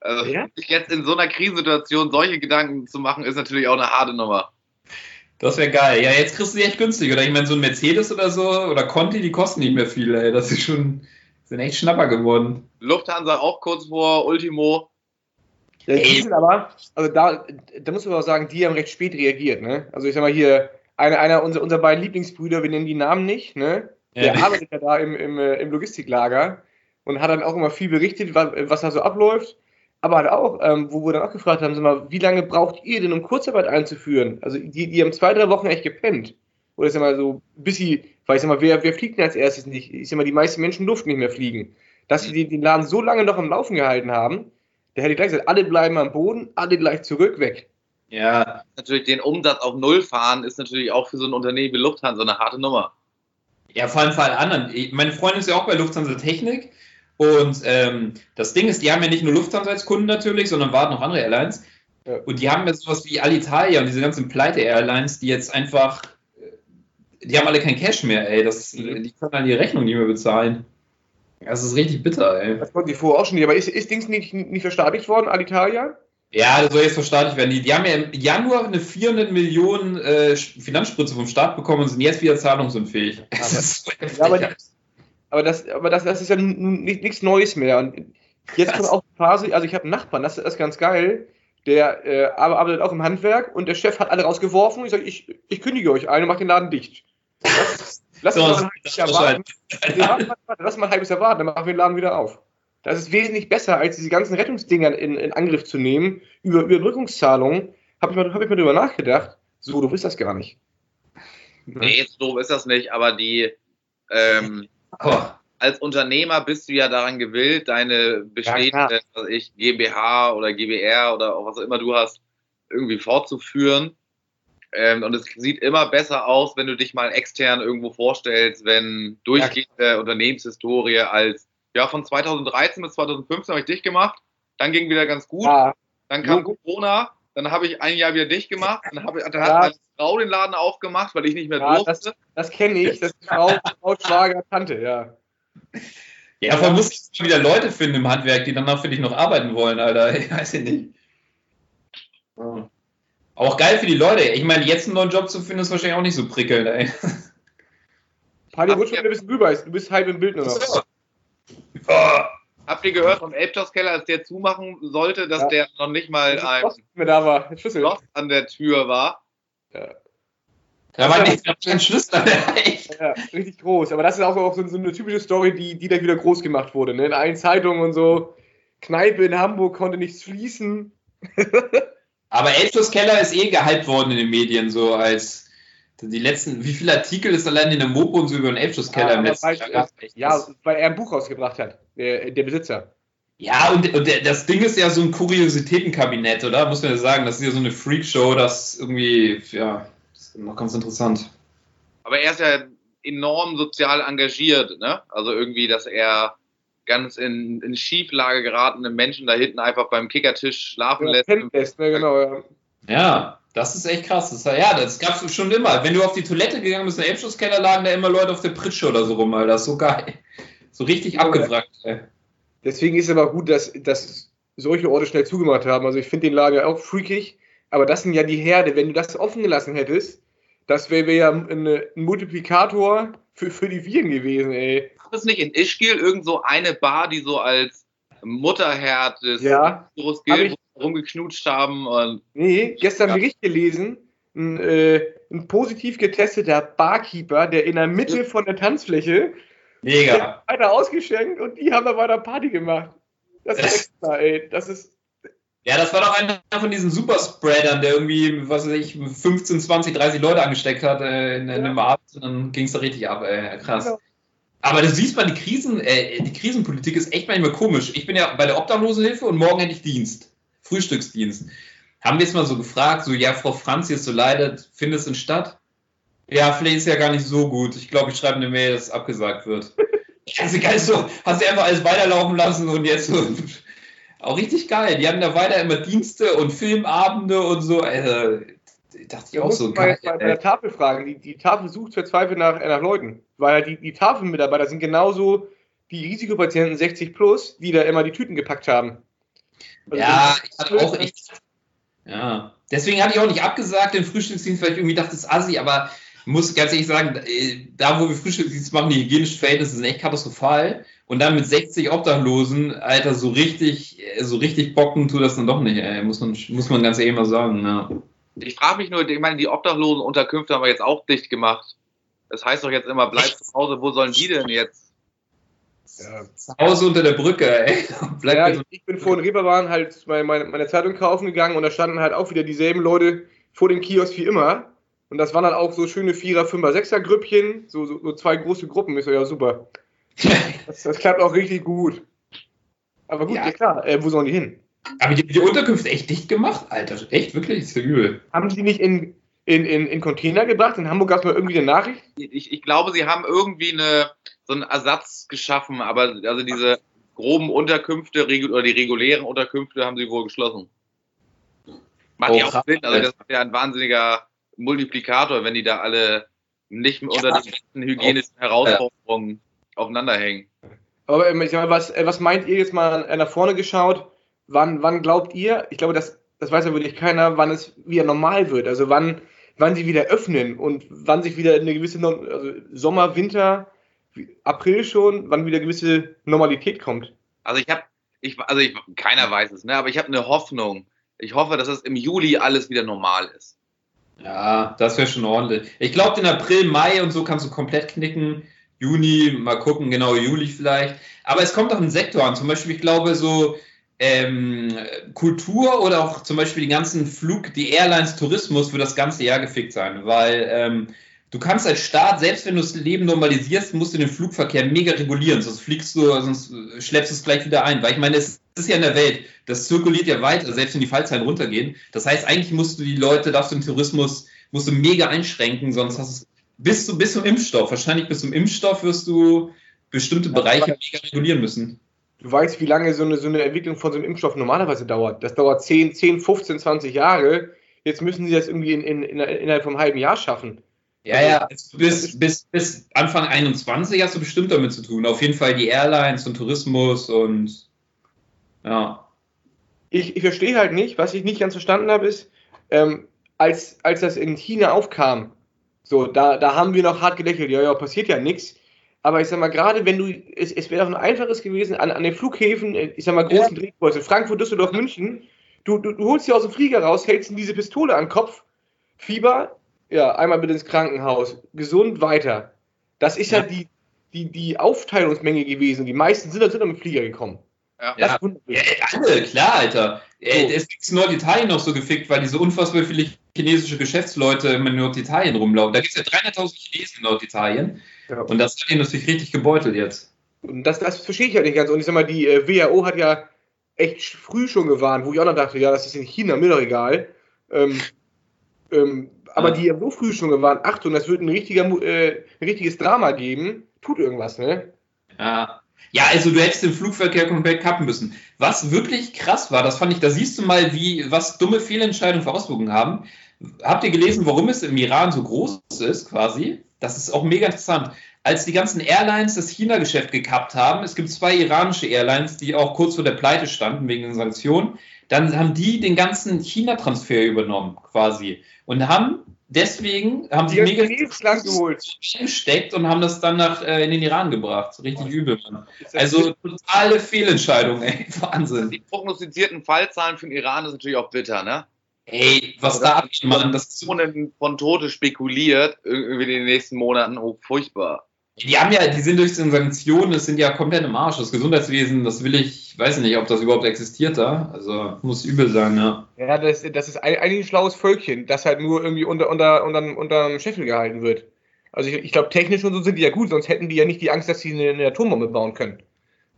Also, Ja. sich jetzt in so einer Krisensituation solche Gedanken zu machen, ist natürlich auch eine harte Nummer. Das wäre geil. Ja, jetzt kriegst du die echt günstig. Oder ich meine, so ein Mercedes oder so oder Conti, die kosten nicht mehr viel, ey. Das ist schon, sind echt Schnapper geworden. Lufthansa auch kurz vor Ultimo. Ja, die sind aber, also da, da muss man auch sagen, die haben recht spät reagiert, ne? Also ich sag mal hier, einer, einer unserer, unserer beiden Lieblingsbrüder, wir nennen die Namen nicht, ne? Der Ja. arbeitet ja da im, im, äh, im Logistiklager und hat dann auch immer viel berichtet, was, da so abläuft. Aber halt auch, ähm, wo wir dann auch gefragt haben, sag mal, wie lange braucht ihr denn, um Kurzarbeit einzuführen? Also die, die haben zwei, drei Wochen echt gepennt. Oder ich sag mal so, bis sie, weil ich sag mal, wer, wer fliegt denn als erstes nicht? Ich sag mal, die meisten Menschen durften nicht mehr fliegen. Dass sie den, den Laden so lange noch am Laufen gehalten haben, der hätte gleich gesagt, alle bleiben am Boden, alle gleich zurück, weg. Ja, Natürlich den Umsatz auf Null fahren, ist natürlich auch für so ein Unternehmen wie Lufthansa eine harte Nummer. Ja, vor allem für alle anderen. Meine Freundin ist ja auch bei Lufthansa Technik. Und ähm, das Ding ist, die haben ja nicht nur Lufthansa als Kunden natürlich, sondern warten noch andere Airlines. Ja. Und die haben ja sowas wie Alitalia und diese ganzen Pleite-Airlines, die jetzt einfach, die haben alle kein Cash mehr, ey. Das, Mhm. Die können halt die Rechnung nicht mehr bezahlen. Das ist richtig bitter, ey. Das konnten die vorher auch schon nicht. Aber ist, ist Dings nicht, nicht verstaatlicht worden, Alitalia? Ja, das soll jetzt verstaatlicht werden. Die, die haben ja im Januar eine 400 Millionen äh, Finanzspritze vom Staat bekommen und sind jetzt wieder zahlungsunfähig. So. Ja, aber, die, aber, das, aber das, das ist ja nicht, nichts Neues mehr. Und jetzt kommt auch die Phase, also ich habe einen Nachbarn, das, das ist ganz geil, der äh, arbeitet auch im Handwerk und der Chef hat alle rausgeworfen und ich sage, ich, ich kündige euch ein und mach den Laden dicht. Lass, lass So, mal ein halbes Jahr warten. Warte, Lass mal ein halbes Jahr warten, dann machen wir den Laden wieder auf. Das ist wesentlich besser, als diese ganzen Rettungsdinger in, in Angriff zu nehmen. Über Überbrückungszahlungen habe ich, mal- hab ich mal drüber nachgedacht. So, du willst das gar nicht. Nee, so doof ist das nicht, aber die, ähm, Oh, als Unternehmer bist du ja daran gewillt, deine bestehende, weiß ich, GmbH oder GBR oder auch was auch immer du hast, irgendwie fortzuführen. Ähm, und es sieht immer besser aus, wenn du dich mal extern irgendwo vorstellst, wenn durchgehende Unternehmenshistorie als, ja, von 2013 bis 2015 habe ich dich gemacht, dann ging wieder ganz gut, Ja, dann kam Jo. Corona, dann habe ich ein Jahr wieder dich gemacht, dann, habe ich, dann Ja. hat meine Frau den Laden aufgemacht, weil ich nicht mehr Ja, durfte. das kenne ich. Das ist Frau, Frau Schwager, Tante, ja. Ja, davon muss ich wieder Leute finden im Handwerk, die danach für dich noch arbeiten wollen, Alter. Ich weiß ja nicht. Ja. Auch geil für die Leute. Ich meine, jetzt einen neuen Job zu finden, ist wahrscheinlich auch nicht so prickelnd, ey. Paddy rutscht schon wieder ein bisschen rüber. Du bist halb im Bild nur noch. Habt ihr gehört vom Elbschlosskeller, als der zumachen sollte, dass Ja. der noch nicht mal ein. Schloss an der Tür war? Da war nicht ein Schlüssel. Ja, richtig groß. Aber das ist auch, auch so, so eine typische Story, die, die da wieder groß gemacht wurde. Ne? In allen Zeitungen und so. Kneipe in Hamburg konnte nichts schließen. Aber Elbschlosskeller ist eh gehypt worden in den Medien, so als die letzten, wie viele Artikel ist allein in der Mopo und so über den Elbschlosskeller im aber letzten Jahr gab? Ja, weil er ein Buch rausgebracht hat. Der, der Besitzer. Ja, und, und das Ding ist ja so ein Kuriositätenkabinett, oder? Muss man ja sagen, das ist ja so eine Freakshow, das irgendwie, ja, ist noch ganz interessant. Aber er ist ja enorm sozial engagiert, ne? Also irgendwie, dass er ganz in, in Schieflage geratene Menschen da hinten einfach beim Kickertisch schlafen Ja, lässt. das, ne, genau. Ja. Ja, das ist echt krass. Das, ja, das gab's schon immer. Wenn du auf die Toilette gegangen bist in der Elbschusskeller, lagen da immer Leute auf der Pritsche oder so rum, Alter. Das ist so geil. So richtig Ja, abgewrackt, ey. Deswegen ist es aber gut, dass, dass solche Orte schnell zugemacht haben. Also ich finde den Lager auch freakig, aber das sind ja die Herde. Wenn du das offen gelassen hättest, das wäre wär ja ein, ein Multiplikator für, für die Viren gewesen, ey. Gab es nicht in Ischgl irgend so eine Bar, die so als Mutterherd des Ja, Virus gilt, rumgeknutscht haben und Nee, gestern Ja. Bericht gelesen, ein, äh, ein positiv getesteter Barkeeper, der in der Mitte von der Tanzfläche Mega. weiter ausgeschenkt und die haben da weiter Party gemacht. Das ist extra, ey. Das ist. Ja, das war doch einer von diesen Superspreadern, der irgendwie, was weiß ich, 15, 20, 30 Leute angesteckt hat äh, in, in einem Abend und dann ging es da richtig ab, ey. Krass. Genau. Aber du siehst mal, die, Krisen, äh, die Krisenpolitik ist echt manchmal komisch. Ich bin ja bei der Obdachlosenhilfe und morgen hätte ich Dienst. Frühstücksdienst. Haben wir jetzt mal so gefragt, so, ja, Frau Franz, jetzt so leidet, findet es in Stadt? Ja, vielleicht ist ja gar nicht so gut. Ich glaube, ich schreibe eine Mail, dass es abgesagt wird. Also geil, so, hast du einfach alles weiterlaufen lassen und jetzt so. Auch richtig geil. Die hatten da weiter immer Dienste und Filmabende und so. Also, dachte ich auch so geil. jetzt mal bei der Tafel fragen. Die, die Tafel sucht verzweifelt nach, nach Leuten. Weil die, die Tafelmitarbeiter sind genauso die Risikopatienten 60 plus, die da immer die Tüten gepackt haben. Also Ja, ich hatte auch echt. Ja. Deswegen hatte ich auch nicht abgesagt, den Frühstücksdienst, weil ich irgendwie dachte, das ist assi, aber ich muss ganz ehrlich sagen, äh, da wo wir Frühstücksdienst machen, die hygienischen Verhältnisse sind echt katastrophal. Und dann mit 60 Obdachlosen, Alter, so richtig, äh, so richtig bocken tut das dann doch nicht, ey. Muss man, muss man ganz ehrlich mal sagen, ja. ich frage mich nur, ich meine, die Obdachlosenunterkünfte haben wir jetzt auch dicht gemacht. Das heißt doch jetzt immer, bleib zu Hause, wo sollen die denn jetzt? Ja. Zu Hause unter der Brücke, ey. Ja, ich, ich bin vor in Reeperbahn halt meine, meine, meine Zeitung kaufen gegangen und da standen halt auch wieder dieselben Leute vor dem Kiosk wie immer. Und das waren dann auch so schöne Vierer, Fünfer, Sechser Grüppchen, so, so, so zwei große Gruppen. Ich so, ja, super. Das, das klappt auch richtig gut. Aber gut, Ja. ja, klar, äh, wo sollen die hin? Aber die, die Unterkünfte echt dicht gemacht, Alter. Echt, wirklich? Ist ja übel. Haben die nicht in, in, in, in Container gebracht? In Hamburg gab es mal irgendwie eine Nachricht. Ich, ich glaube, sie haben irgendwie eine, so einen Ersatz geschaffen, aber also diese groben Unterkünfte oder die regulären Unterkünfte haben sie wohl geschlossen. Macht Oh, ja auch. Sinn, also das ist ja ein wahnsinniger Multiplikator, wenn die da alle nicht mehr unter Ja. den ganzen hygienischen Herausforderungen aufeinander hängen. Aber ähm, ich sag mal, was, äh, was meint ihr jetzt mal äh, nach vorne geschaut? Wann, wann glaubt ihr, ich glaube, das, das weiß ja wirklich keiner, wann es wieder normal wird? Also wann, wann sie wieder öffnen und wann sich wieder eine gewisse No- also Sommer, Winter, April schon, wann wieder gewisse Normalität kommt. Also ich habe, ich, also ich, keiner weiß es, ne? aber ich habe eine Hoffnung. Ich hoffe, dass es im Juli alles wieder normal ist. Ja, das wäre schon ordentlich. Ich glaube, den April, Mai und so kannst du komplett knicken. Juni, mal gucken, genau, Juli vielleicht. Aber es kommt auch ein Sektor an. Zum Beispiel, ich glaube, so ähm, Kultur oder auch zum Beispiel die ganzen Flug, die Airlines, Tourismus wird das ganze Jahr gefickt sein, weil ähm, du kannst als Staat, selbst wenn du das Leben normalisierst, musst du den Flugverkehr mega regulieren, sonst fliegst du, sonst schleppst du es gleich wieder ein. Weil ich meine, es ist ja in der Welt. Das zirkuliert ja weiter, selbst wenn die Fallzahlen runtergehen. Das heißt, eigentlich musst du die Leute, darfst du den Tourismus, musst du mega einschränken, sonst hast du bis, bis zum Impfstoff. Wahrscheinlich bis zum Impfstoff wirst du bestimmte Bereiche mega regulieren müssen. Du weißt, wie lange so eine, so eine Entwicklung von so einem Impfstoff normalerweise dauert. Das dauert 10, 10 15, 20 Jahre. Jetzt müssen sie das irgendwie in, in, in, innerhalb vom halben Jahr schaffen. Ja, ja, also bis, bis, bis Anfang 21 hast du bestimmt damit zu tun. Auf jeden Fall die Airlines und Tourismus und ja. Ich, ich verstehe halt nicht, was ich nicht ganz verstanden habe, ist, ähm, als, als das in China aufkam, so, da, da haben wir noch hart gelächelt, ja, ja, passiert ja nichts. Aber ich sag mal, gerade wenn du, es, es wäre doch ein einfaches gewesen, an, an den Flughäfen, äh, ich sag mal, großen ja. Drehkreuze, Frankfurt, Düsseldorf, München, du, du, du holst dir aus dem Flieger raus, hältst ihm diese Pistole an den Kopf, Fieber, ja, einmal bitte ins Krankenhaus, gesund weiter. Das ist ja, ja die, die, die Aufteilungsmenge gewesen. Die meisten sind, sind mit dem Flieger gekommen. Ja, ja, ja alle, klar, Alter. So. Es ist Norditalien noch so gefickt, weil diese unfassbar viele chinesische Geschäftsleute in Norditalien rumlaufen. Da gibt es ja 300.000 Chinesen in Norditalien. Ja. Und das hat ihn natürlich richtig gebeutelt jetzt. Und das, das verstehe ich ja nicht ganz. Und ich sag mal, die äh, WHO hat ja echt früh schon gewarnt, wo ich auch noch dachte, ja, das ist in China, mir doch egal. Ähm, ähm, aber die haben so früh schon gewarnt, Achtung, das wird ein, richtiger, äh, ein richtiges Drama geben, tut irgendwas, ne? Ja. Ja, also du hättest den Flugverkehr komplett kappen müssen. Was wirklich krass war, das fand ich, da siehst du mal, wie, was dumme Fehlentscheidungen für Auswirkungen haben. Habt ihr gelesen, warum es im Iran so groß ist, quasi? Das ist auch mega interessant. Als die ganzen Airlines das China-Geschäft gekappt haben, es gibt zwei iranische Airlines, die auch kurz vor der Pleite standen wegen den Sanktionen, dann haben die den ganzen China-Transfer übernommen, quasi. Und haben deswegen haben sie mega geholt. gesteckt und haben das dann nach, äh, in den Iran gebracht. Richtig übel, Mann. Also totale Fehlentscheidung, ey. Wahnsinn. Die prognostizierten Fallzahlen für den Iran ist natürlich auch bitter, ne? Ey, was da abgeht, Mann. Das ist von Tote spekuliert, irgendwie in den nächsten Monaten. Oh, furchtbar. Die haben ja, die sind durch die Sanktionen, das sind ja komplett im Arsch. Das Gesundheitswesen, das will ich, weiß nicht, ob das überhaupt existiert da. Also muss übel sein, ja. Ja, das, das ist ein, ein schlaues Völkchen, das halt nur irgendwie unter, unter, unter, unter dem Scheffel gehalten wird. Also ich, ich glaube, technisch und so sind die ja gut, sonst hätten die ja nicht die Angst, dass sie eine, eine Atombombe bauen können.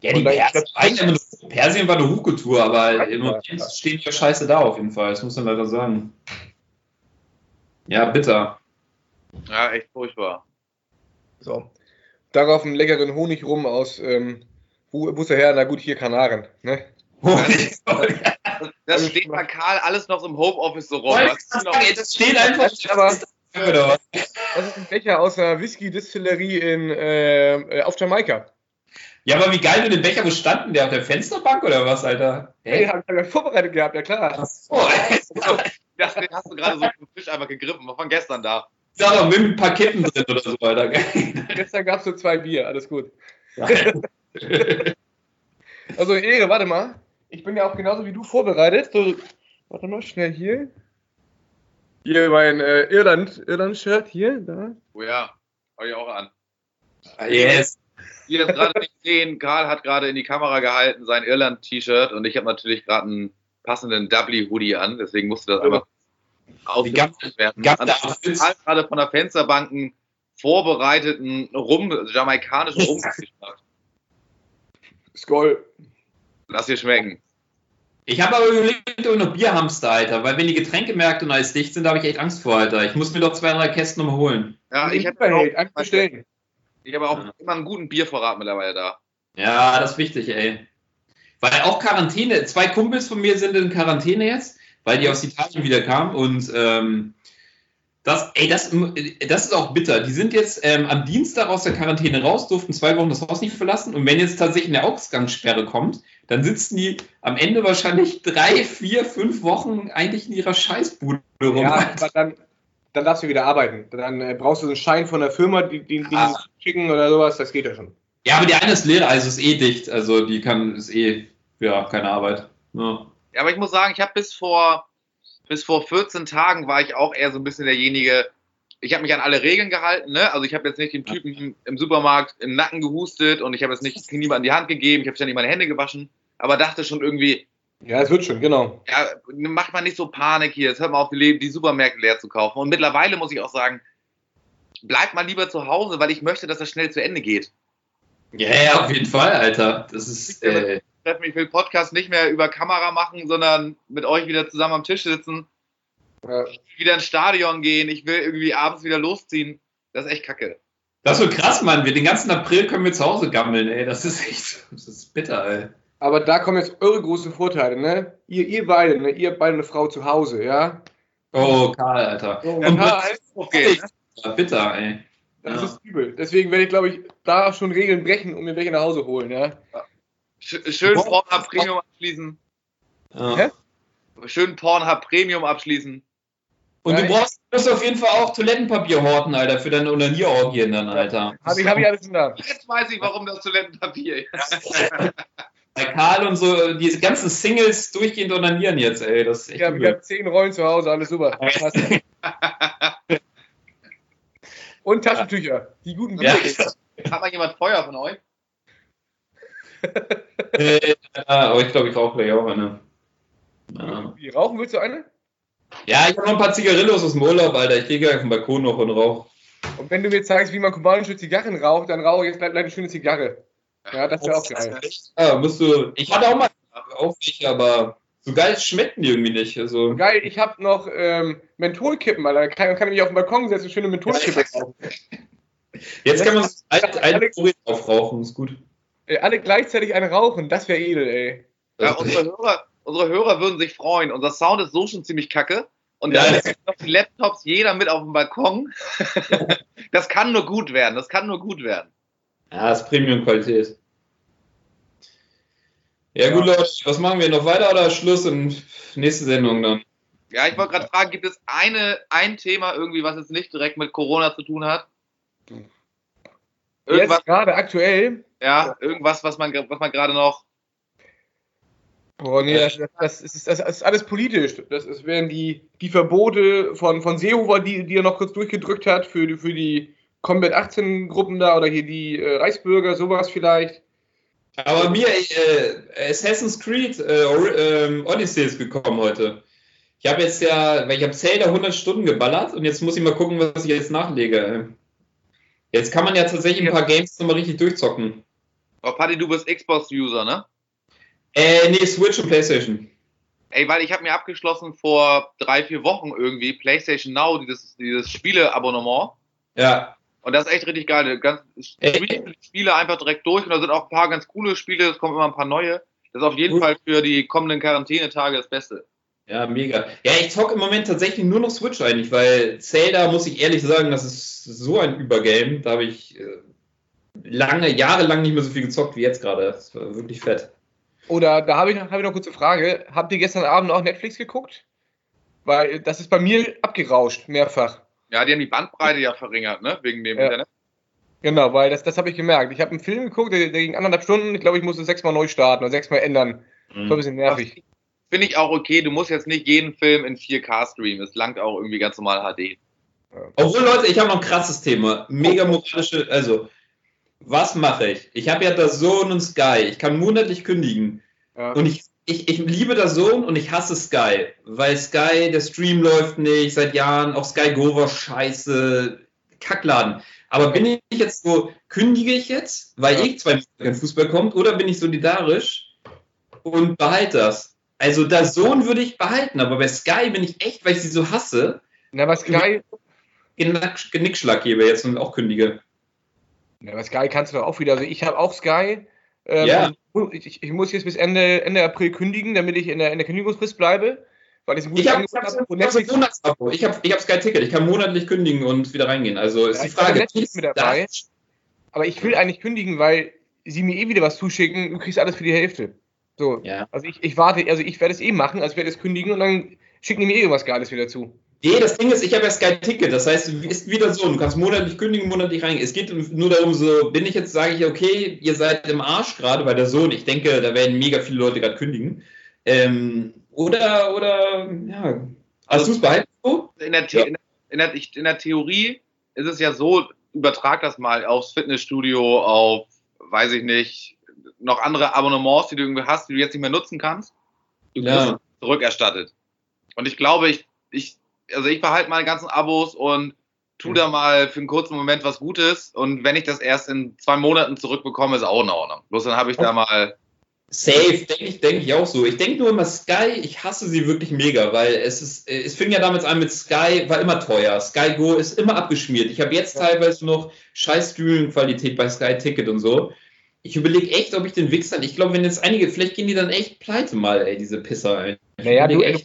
Ja, die Persien, glaub, Persien war eine Hochkultur, aber im Moment stehen ja scheiße da auf jeden Fall, das muss man leider sagen. Ja, bitter. Ja, echt furchtbar. So darauf einen leckeren Honig rum aus, ähm, wo, wo ist der her? Na gut, hier Kanaren. Ne? Honig. Das steht bei Karl alles noch im Homeoffice so rum. Das, das steht einfach. Aber, das ist ein Becher aus einer Whisky-Distillerie in, äh, auf Jamaika. Ja, aber wie geil du den Becher, wo standen der? Auf der Fensterbank oder was, Alter? Hey, den haben wir vorbereitet gehabt, ja klar. Ach so, ja, den hast du gerade so vom Fisch einfach gegriffen, war von gestern da. Da noch mit ein paar Kippen drin oder so weiter. Gestern gab es nur zwei Bier, alles gut. also Ehre, warte mal. Ich bin ja auch genauso wie du vorbereitet. So, warte mal, schnell hier. Hier mein äh, Irland, Irland-Shirt hier, da. Oh ja, hau ich auch an. Ah, yes. Ihr das gerade nicht sehen, Karl hat gerade in die Kamera gehalten sein Irland-T-Shirt und ich habe natürlich gerade einen passenden W-Hoodie an, deswegen musste das einmal ausgeführt werden. Gab also, gerade von der Fensterbanken vorbereiteten Rum, jamaikanischen Rum Skoll. Lass dir schmecken. Ich habe aber überlegt, ob noch Bierhamster, Alter, weil wenn die Getränkemärkte und alles dicht sind, da habe ich echt Angst vor, Alter. Ich muss mir doch zwei, drei Kästen nochmal holen. Ja, ich habe auch, bestellen. Ich habe auch ja. immer einen guten Biervorrat mittlerweile da. Ja, das ist wichtig, ey. Weil auch Quarantäne, zwei Kumpels von mir sind in Quarantäne jetzt weil die aus Italien wieder kamen und ähm, das, ey, das, das ist auch bitter. Die sind jetzt ähm, am Dienstag aus der Quarantäne raus, durften zwei Wochen das Haus nicht verlassen. Und wenn jetzt tatsächlich eine Ausgangssperre kommt, dann sitzen die am Ende wahrscheinlich drei, vier, fünf Wochen eigentlich in ihrer Scheißbude rum. Ja, aber dann, dann darfst du wieder arbeiten. Dann äh, brauchst du einen Schein von der Firma, die, die, die ah. schicken oder sowas. Das geht ja schon. Ja, aber die eine ist leer, also ist eh dicht. Also die kann, ist eh, ja, keine Arbeit. Ja. Aber ich muss sagen, ich habe bis vor, bis vor 14 Tagen war ich auch eher so ein bisschen derjenige, ich habe mich an alle Regeln gehalten, ne? Also ich habe jetzt nicht dem Typen im Supermarkt im Nacken gehustet und ich habe jetzt nicht niemand in die Hand gegeben, ich habe ständig meine Hände gewaschen, aber dachte schon irgendwie. Ja, es wird schon, genau. Ja, macht man nicht so Panik hier, jetzt hört man auf, die, die Supermärkte leer zu kaufen. Und mittlerweile muss ich auch sagen, bleibt mal lieber zu Hause, weil ich möchte, dass das schnell zu Ende geht. Ja, ja, auf jeden Fall, Alter. Das ist. Äh, Steffen, ich will Podcast nicht mehr über Kamera machen, sondern mit euch wieder zusammen am Tisch sitzen. Ja. Ich will wieder ins Stadion gehen. Ich will irgendwie abends wieder losziehen. Das ist echt kacke. das ist so krass, Mann. Wir den ganzen April können wir zu Hause gammeln, ey. Das ist echt. Das ist bitter, ey. Aber da kommen jetzt eure großen Vorteile, ne? Ihr, ihr beide, ne? Ihr beide eine Frau zu Hause, ja? Oh, Karl, Alter. Und ja, Okay. Ja, bitter, ey. das Ja. ist übel. Deswegen werde ich, glaube ich, da schon Regeln brechen und mir welche nach Hause holen, ja? Sch- Schön Pornhub Premium abschließen. Ja. Hä? Schön Pornhub Premium abschließen. Und Ja, du brauchst musst auf jeden Fall auch Toilettenpapier horten, Alter, für deine Onanierorgien dann, Alter. Habe ich, hab ich alles in da. Jetzt weiß ich, warum das Toilettenpapier ist. Bei Karl und so, diese ganzen Singles durchgehend onanieren jetzt, ey. Das ist echt Ich habe übel. hab zehn Rollen zu Hause, alles super. Und Taschentücher. Die guten Ja. Hat mal jemand Feuer von euch? Äh, aber ich glaube, ich rauche gleich auch eine. Ja, Wie rauchen willst du eine? ja ich habe noch ein paar Zigarillos aus dem Urlaub, Alter. Ich gehe gleich auf den Balkon noch und rauche. Und wenn du mir zeigst, wie man kubanische Zigarren raucht, dann rauche ich jetzt gleich eine schöne Zigarre. Ja, das wäre auch geil. Ja, musst du. Ich hatte auch mal auf mich, aber so geil schmeckten die irgendwie nicht. Also. Geil, ich habe noch ähm, Mentholkippen, Alter. Da kann, kann ich mich auf den Balkon setzen schöne Mentholkippen rauchen. Jetzt kann man so ein, ein Puri drauf rauchen, ist gut. Ey, alle gleichzeitig einen rauchen, das wäre edel, ey. Ja, unsere Hörer, unsere Hörer würden sich freuen. Unser Sound ist so schon ziemlich kacke. Und Ja, dann jetzt noch die Laptops, jeder mit auf dem Balkon. das kann nur gut werden. Das kann nur gut werden. Ja, das ist Premium-Qualität. Ja, gut, Leute, was machen wir noch weiter oder Schluss und nächste Sendung dann? Ja, ich wollte gerade fragen, gibt es eine, ein Thema irgendwie, was jetzt nicht direkt mit Corona zu tun hat? Irgendwas, Jetzt gerade aktuell. Ja, irgendwas, was man, was man gerade noch. Boah, nee, das, das, ist, das ist alles politisch. Das ist, wären die, die Verbote von, von Seehofer, die, die er noch kurz durchgedrückt hat für, die- für die Combat 18 Gruppen da oder hier die äh, Reichsbürger, sowas vielleicht. Aber mir, äh, Assassin's Creed äh, ähm, Odyssey ist gekommen heute. Ich habe jetzt ja, weil ich habe Zelda 100 Stunden geballert und jetzt muss ich mal gucken, was ich jetzt nachlege. Jetzt kann man ja tatsächlich ein paar Games nochmal richtig durchzocken. Oh, Paddy, du bist Xbox-User, ne? Äh, nee, Switch und Playstation. Ey, weil ich habe mir abgeschlossen vor drei, vier Wochen irgendwie PlayStation Now, dieses, dieses Spiele-Abonnement. Ja. Und das ist echt richtig geil. Ganz, Ey. Spiele einfach direkt durch und da sind auch ein paar ganz coole Spiele, es kommen immer ein paar neue. Das ist auf jeden Gut. Fall für die kommenden Quarantänetage das Beste. Ja, mega. Ja, ich zocke im Moment tatsächlich nur noch Switch eigentlich, weil Zelda, muss ich ehrlich sagen, das ist so ein Übergame. Da habe ich äh, lange, jahrelang nicht mehr so viel gezockt wie jetzt gerade. Das war wirklich fett. Oder da habe ich, noch- hab ich noch eine kurze Frage. Habt ihr gestern Abend auch Netflix geguckt? Weil das ist bei mir abgerauscht, mehrfach. Ja, die haben die Bandbreite ja verringert, ne? Wegen dem Ja. Internet. Genau, weil das, das habe ich gemerkt. Ich habe einen Film geguckt, der, der ging anderthalb Stunden. Ich glaube, ich musste sechsmal neu starten oder sechsmal ändern. Das war ein bisschen nervig. Finde ich auch okay, du musst jetzt nicht jeden Film in 4K streamen. Es langt auch irgendwie ganz normal HD. Obwohl, Leute, ich habe noch ein krasses Thema. Mega moralische, also, was mache ich? Ich habe ja das Sohn und Sky. Ich kann monatlich kündigen. Ja. Und ich, ich, ich liebe das Sohn und ich hasse Sky. Weil Sky, der Stream läuft nicht seit Jahren. Auch Sky Go war scheiße. Kackladen. Aber bin ich jetzt so, kündige ich jetzt, weil Ja. ich zwei Monate Fußball kommt, oder bin ich solidarisch und behalte das? Also, das Sohn würde ich behalten, aber bei Sky bin ich echt, weil ich sie so hasse, Na, aber Sky, Genick- Genickschlag gebe jetzt und auch kündige. Na, aber Sky kannst du doch auch wieder. Also ich habe auch Sky. Ähm, Ja. ich, ich, ich muss jetzt bis Ende, Ende April kündigen, damit ich in der, in der Kündigungsfrist bleibe. Weil ich ein gutes Ich habe Angebot hab, habe. Hab Monatsabo. Ich habe ich hab Sky Ticket. Ich kann monatlich kündigen und wieder reingehen. Also ist Ja, die ich Frage. Netflix mit dabei. das- aber ich will eigentlich kündigen, weil sie mir eh wieder was zuschicken. Du kriegst alles für die Hälfte. So. Ja. Also ich, ich warte, also ich werde es eh machen, also ich werde es kündigen und dann schicken die mir eh irgendwas Geiles wieder zu. Nee, das Ding ist, ich habe ja Sky Ticket. Das heißt, es ist wieder so. Du kannst monatlich kündigen, monatlich reingehen. Es geht nur darum, so bin ich jetzt, sage ich, okay, ihr seid im Arsch gerade, weil der Sohn, ich denke, da werden mega viele Leute gerade kündigen. Ähm, oder, oder, ja. Hast du es behalten? In der, Ja. in, der, in, der, Theorie ist es ja so, übertrag das mal aufs Fitnessstudio, auf, weiß ich nicht, noch andere Abonnements, die du irgendwie hast, die du jetzt nicht mehr nutzen kannst. Du Ja. zurückerstattet. Und ich glaube, ich, ich, also ich behalte meine ganzen Abos und tu da mal für einen kurzen Moment was Gutes und wenn ich das erst in zwei Monaten zurückbekomme, ist auch in Ordnung. Bloß dann habe ich da mal. Safe, denke ich, denke ich auch so. Ich denke nur immer Sky, ich hasse sie wirklich mega, weil es ist, es fing ja damals an mit Sky, war immer teuer. Sky Go ist immer abgeschmiert. Ich habe jetzt teilweise noch scheiß Streaming-Qualität bei Sky Ticket und so. Ich überlege echt, ob ich den Wichsern, ich glaube, wenn jetzt einige, vielleicht gehen die dann echt pleite mal, ey, diese Pisser. Ey. Ich Naja, du, du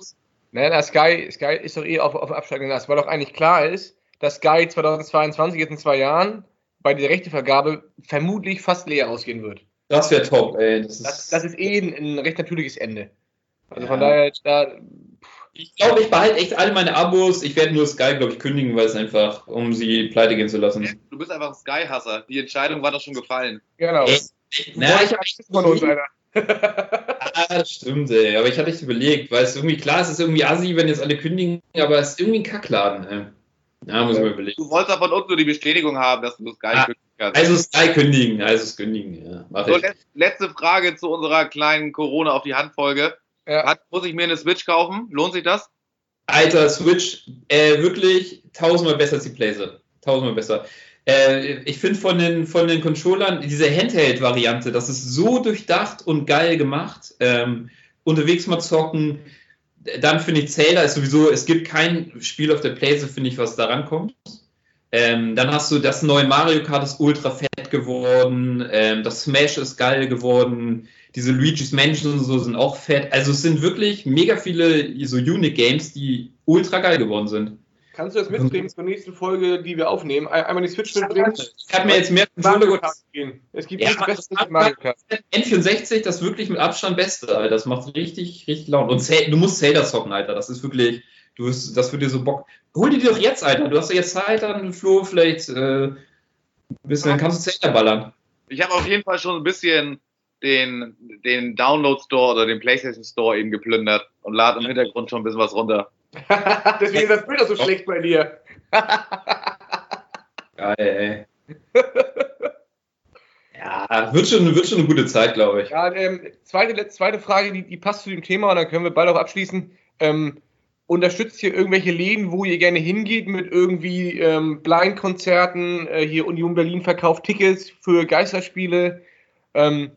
naja, na, Sky, Sky ist doch eh auf, auf absteigenden Ast, weil doch eigentlich klar ist, dass Sky 2022, jetzt in zwei Jahren, bei der Rechtevergabe vermutlich fast leer ausgehen wird. Das wäre top, ey. Das ist, Das, das ist eh ein, ein recht natürliches Ende. Also Ja. von daher, da, ich glaube, ich behalte echt alle meine Abos. Ich werde nur Sky, glaube ich, kündigen, weil es einfach, um sie pleite gehen zu lassen. Du bist einfach ein Sky-Hasser. Die Entscheidung war doch schon gefallen. genau. Na, ich habe von uns, Alter. Ah, das stimmt, ey. Aber ich hatte echt überlegt, weil es irgendwie klar ist, es ist irgendwie assi, wenn jetzt alle kündigen, aber es ist irgendwie ein Kackladen, ey. Ja, muss ich mal überlegen. Du wolltest aber von uns nur die Bestätigung haben, dass du Sky Ah, kündigen kannst. Also Sky kündigen, also es kündigen, ja. Mach so, ich. let- letzte Frage zu unserer kleinen Corona auf die Hand-Folge. Ja. Hat- Muss ich mir eine Switch kaufen? Lohnt sich das? Alter, Switch, äh, wirklich tausendmal besser als die Playset. Tausendmal besser. Äh, ich finde von den, von den Controllern, diese Handheld-Variante, das ist so durchdacht und geil gemacht. Ähm, unterwegs mal zocken. Dann finde ich Zelda ist sowieso, es gibt kein Spiel auf der Playset, finde ich, was da rankommt. Ähm, dann hast du das neue Mario Kart ist ultra fett geworden. Ähm, das Smash ist geil geworden. Diese Luigi's Mansion und so sind auch fett. Also es sind wirklich mega viele so Unique Games, die ultra geil geworden sind. Kannst du das mitbringen zur nächsten Folge, die wir aufnehmen? Ein- Einmal die Switch mitbringen? Ich habe mir jetzt mehr Mario Kart gehen. Es gibt Ja, nichts Besseres als Mario Kart. N64, das ist wirklich mit Abstand Beste, Alter. Das macht richtig, richtig Laune. Und Zel- du musst Zelda zocken, Alter. Das ist wirklich, du wirst, das wird dir so Bock. Hol dir die doch jetzt, Alter. Du hast ja jetzt Zeit, dann Flo, vielleicht äh, ein bisschen, dann kannst du Zelda ballern. Ich habe auf jeden Fall schon ein bisschen den, den Download Store oder den PlayStation Store eben geplündert und lade im Hintergrund schon ein bisschen was runter. Deswegen ist das Bild auch so schlecht bei dir. Geil, ey. ja, wird schon, wird schon eine gute Zeit, glaube ich. Ja, ähm, zweite, zweite Frage, die, die passt zu dem Thema und dann können wir bald auch abschließen. Ähm, unterstützt ihr irgendwelche Läden, wo ihr gerne hingeht mit irgendwie ähm, Blind-Konzerten? Äh, hier Union Berlin verkauft Tickets für Geisterspiele. Ähm,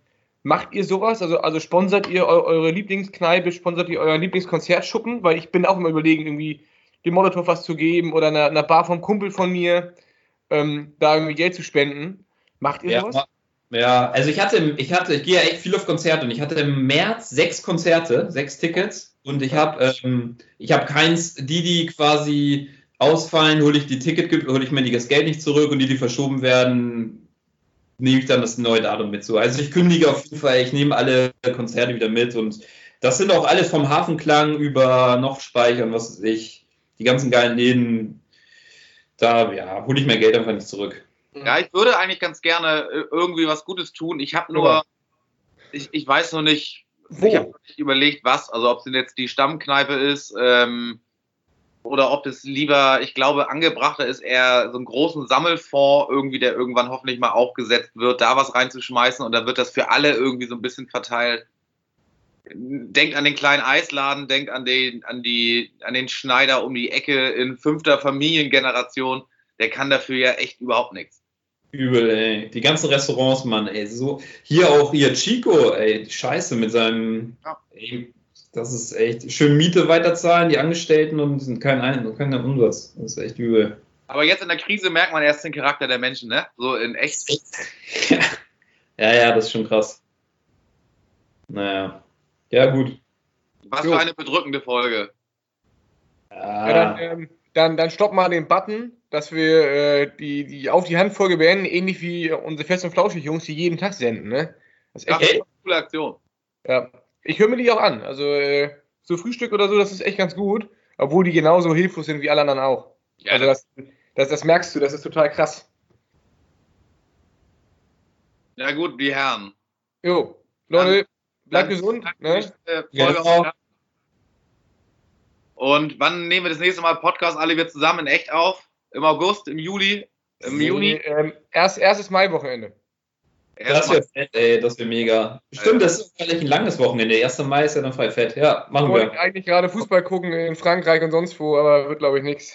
macht ihr sowas? Also, also sponsert ihr eu eure Lieblingskneipe, sponsert ihr euren Lieblingskonzertschuppen? Weil ich bin auch immer überlegen, irgendwie dem Molotow was zu geben oder einer, einer Bar vom Kumpel von mir, ähm, da irgendwie Geld zu spenden. Macht ihr sowas? Ja, ja, also ich hatte, ich hatte, ich gehe ja echt viel auf Konzerte und ich hatte im März sechs Konzerte, sechs Tickets und ich habe, ähm, ich habe keins, die, die quasi ausfallen, hole ich die Ticket, hole ich mir das Geld nicht zurück und die, die verschoben werden, nehme ich dann das neue Datum mit so. Also ich kündige auf jeden Fall, ich nehme alle Konzerte wieder mit und das sind auch alles vom Hafenklang über noch Speichern, was weiß ich, die ganzen geilen Läden, da ja, hole ich mir Geld einfach nicht zurück. Ja, ich würde eigentlich ganz gerne äh, irgendwie was Gutes tun. Ich habe nur, ich, ich weiß noch nicht, Wo? ich habe nicht überlegt, was. Also ob es denn jetzt die Stammkneipe ist ähm, oder ob es lieber, ich glaube, angebrachter ist, eher so einen großen Sammelfonds irgendwie, der irgendwann hoffentlich mal aufgesetzt wird, da was reinzuschmeißen und dann wird das für alle irgendwie so ein bisschen verteilt. Denkt an den kleinen Eisladen, denkt an den, an die, an den Schneider um die Ecke in fünfter Familiengeneration. Der kann dafür ja echt überhaupt nichts. Übel, ey. Die ganzen Restaurants, Mann, ey. So, hier auch hier Chico, ey. Scheiße mit seinem. Ja. Ey, das ist echt. Schön Miete weiterzahlen, die Angestellten und sind kein Ein kein Umsatz. Das ist echt übel. Aber jetzt in der Krise merkt man erst den Charakter der Menschen, ne? So in echt. ja, ja, das ist schon krass. Naja. Ja, gut. Was Jo. für eine bedrückende Folge. Ja, dann, ähm, dann, dann stopp mal den Button, dass wir äh, die, die auf die Handfolge beenden, ähnlich wie unsere Fest und Flauschig Jungs, die jeden Tag senden. Ne? Das ist Ja, echt, Ey. coole Aktion. ja. Ich höre mir die auch an. Also äh, so Frühstück oder so, das ist echt ganz gut, obwohl die genauso hilflos sind wie alle anderen auch. Ja, Also das, das, das merkst du, das ist total krass. ja gut, die Herren. Jo, Leute, bleibt Dann- gesund. Ne? nächste Folge auf die Hand. Und wann nehmen wir das nächste Mal Podcast alle wieder zusammen in echt auf? Im August, im Juli, im Juni? Ähm, erst, erstes Maiwochenende. Das wäre fett, ey. Das wäre mega. Stimmt, das ist vielleicht ein langes Wochenende. 1. Mai ist ja dann frei fett. Ja, Ich machen wollte wir. eigentlich gerade Fußball gucken in Frankreich und sonst wo, aber wird glaube ich nichts.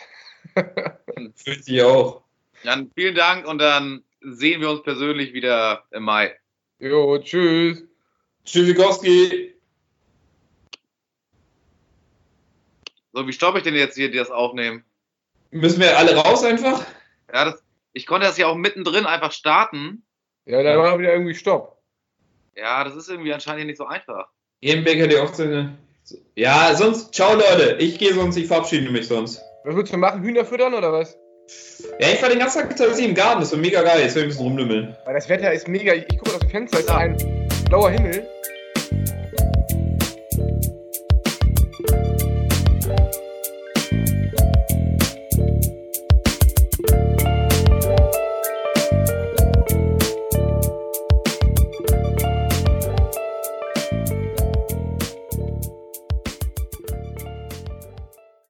Fühlt sich auch. Dann vielen Dank und dann sehen wir uns persönlich wieder im Mai. Jo, tschüss. Tschüssikowski. So, wie stoppe ich denn jetzt hier das Aufnehmen? Müssen wir alle raus einfach? Ja, das, ich konnte das ja auch mittendrin einfach starten. Ja, dann war wieder irgendwie Stopp. Ja, das ist irgendwie anscheinend nicht so einfach. Ehrenbeck hat ja auch seine. Ja, sonst, ciao Leute. Ich gehe sonst, ich verabschiede mich sonst. Was willst du machen? Hühner füttern oder was? Ja, ich war den ganzen Tag tatsächlich im Garten, das war mega geil. Jetzt will ich ein bisschen rumlümmeln. Weil das Wetter ist mega. Ich, ich gucke aus dem Fenster, ist ein blauer Himmel.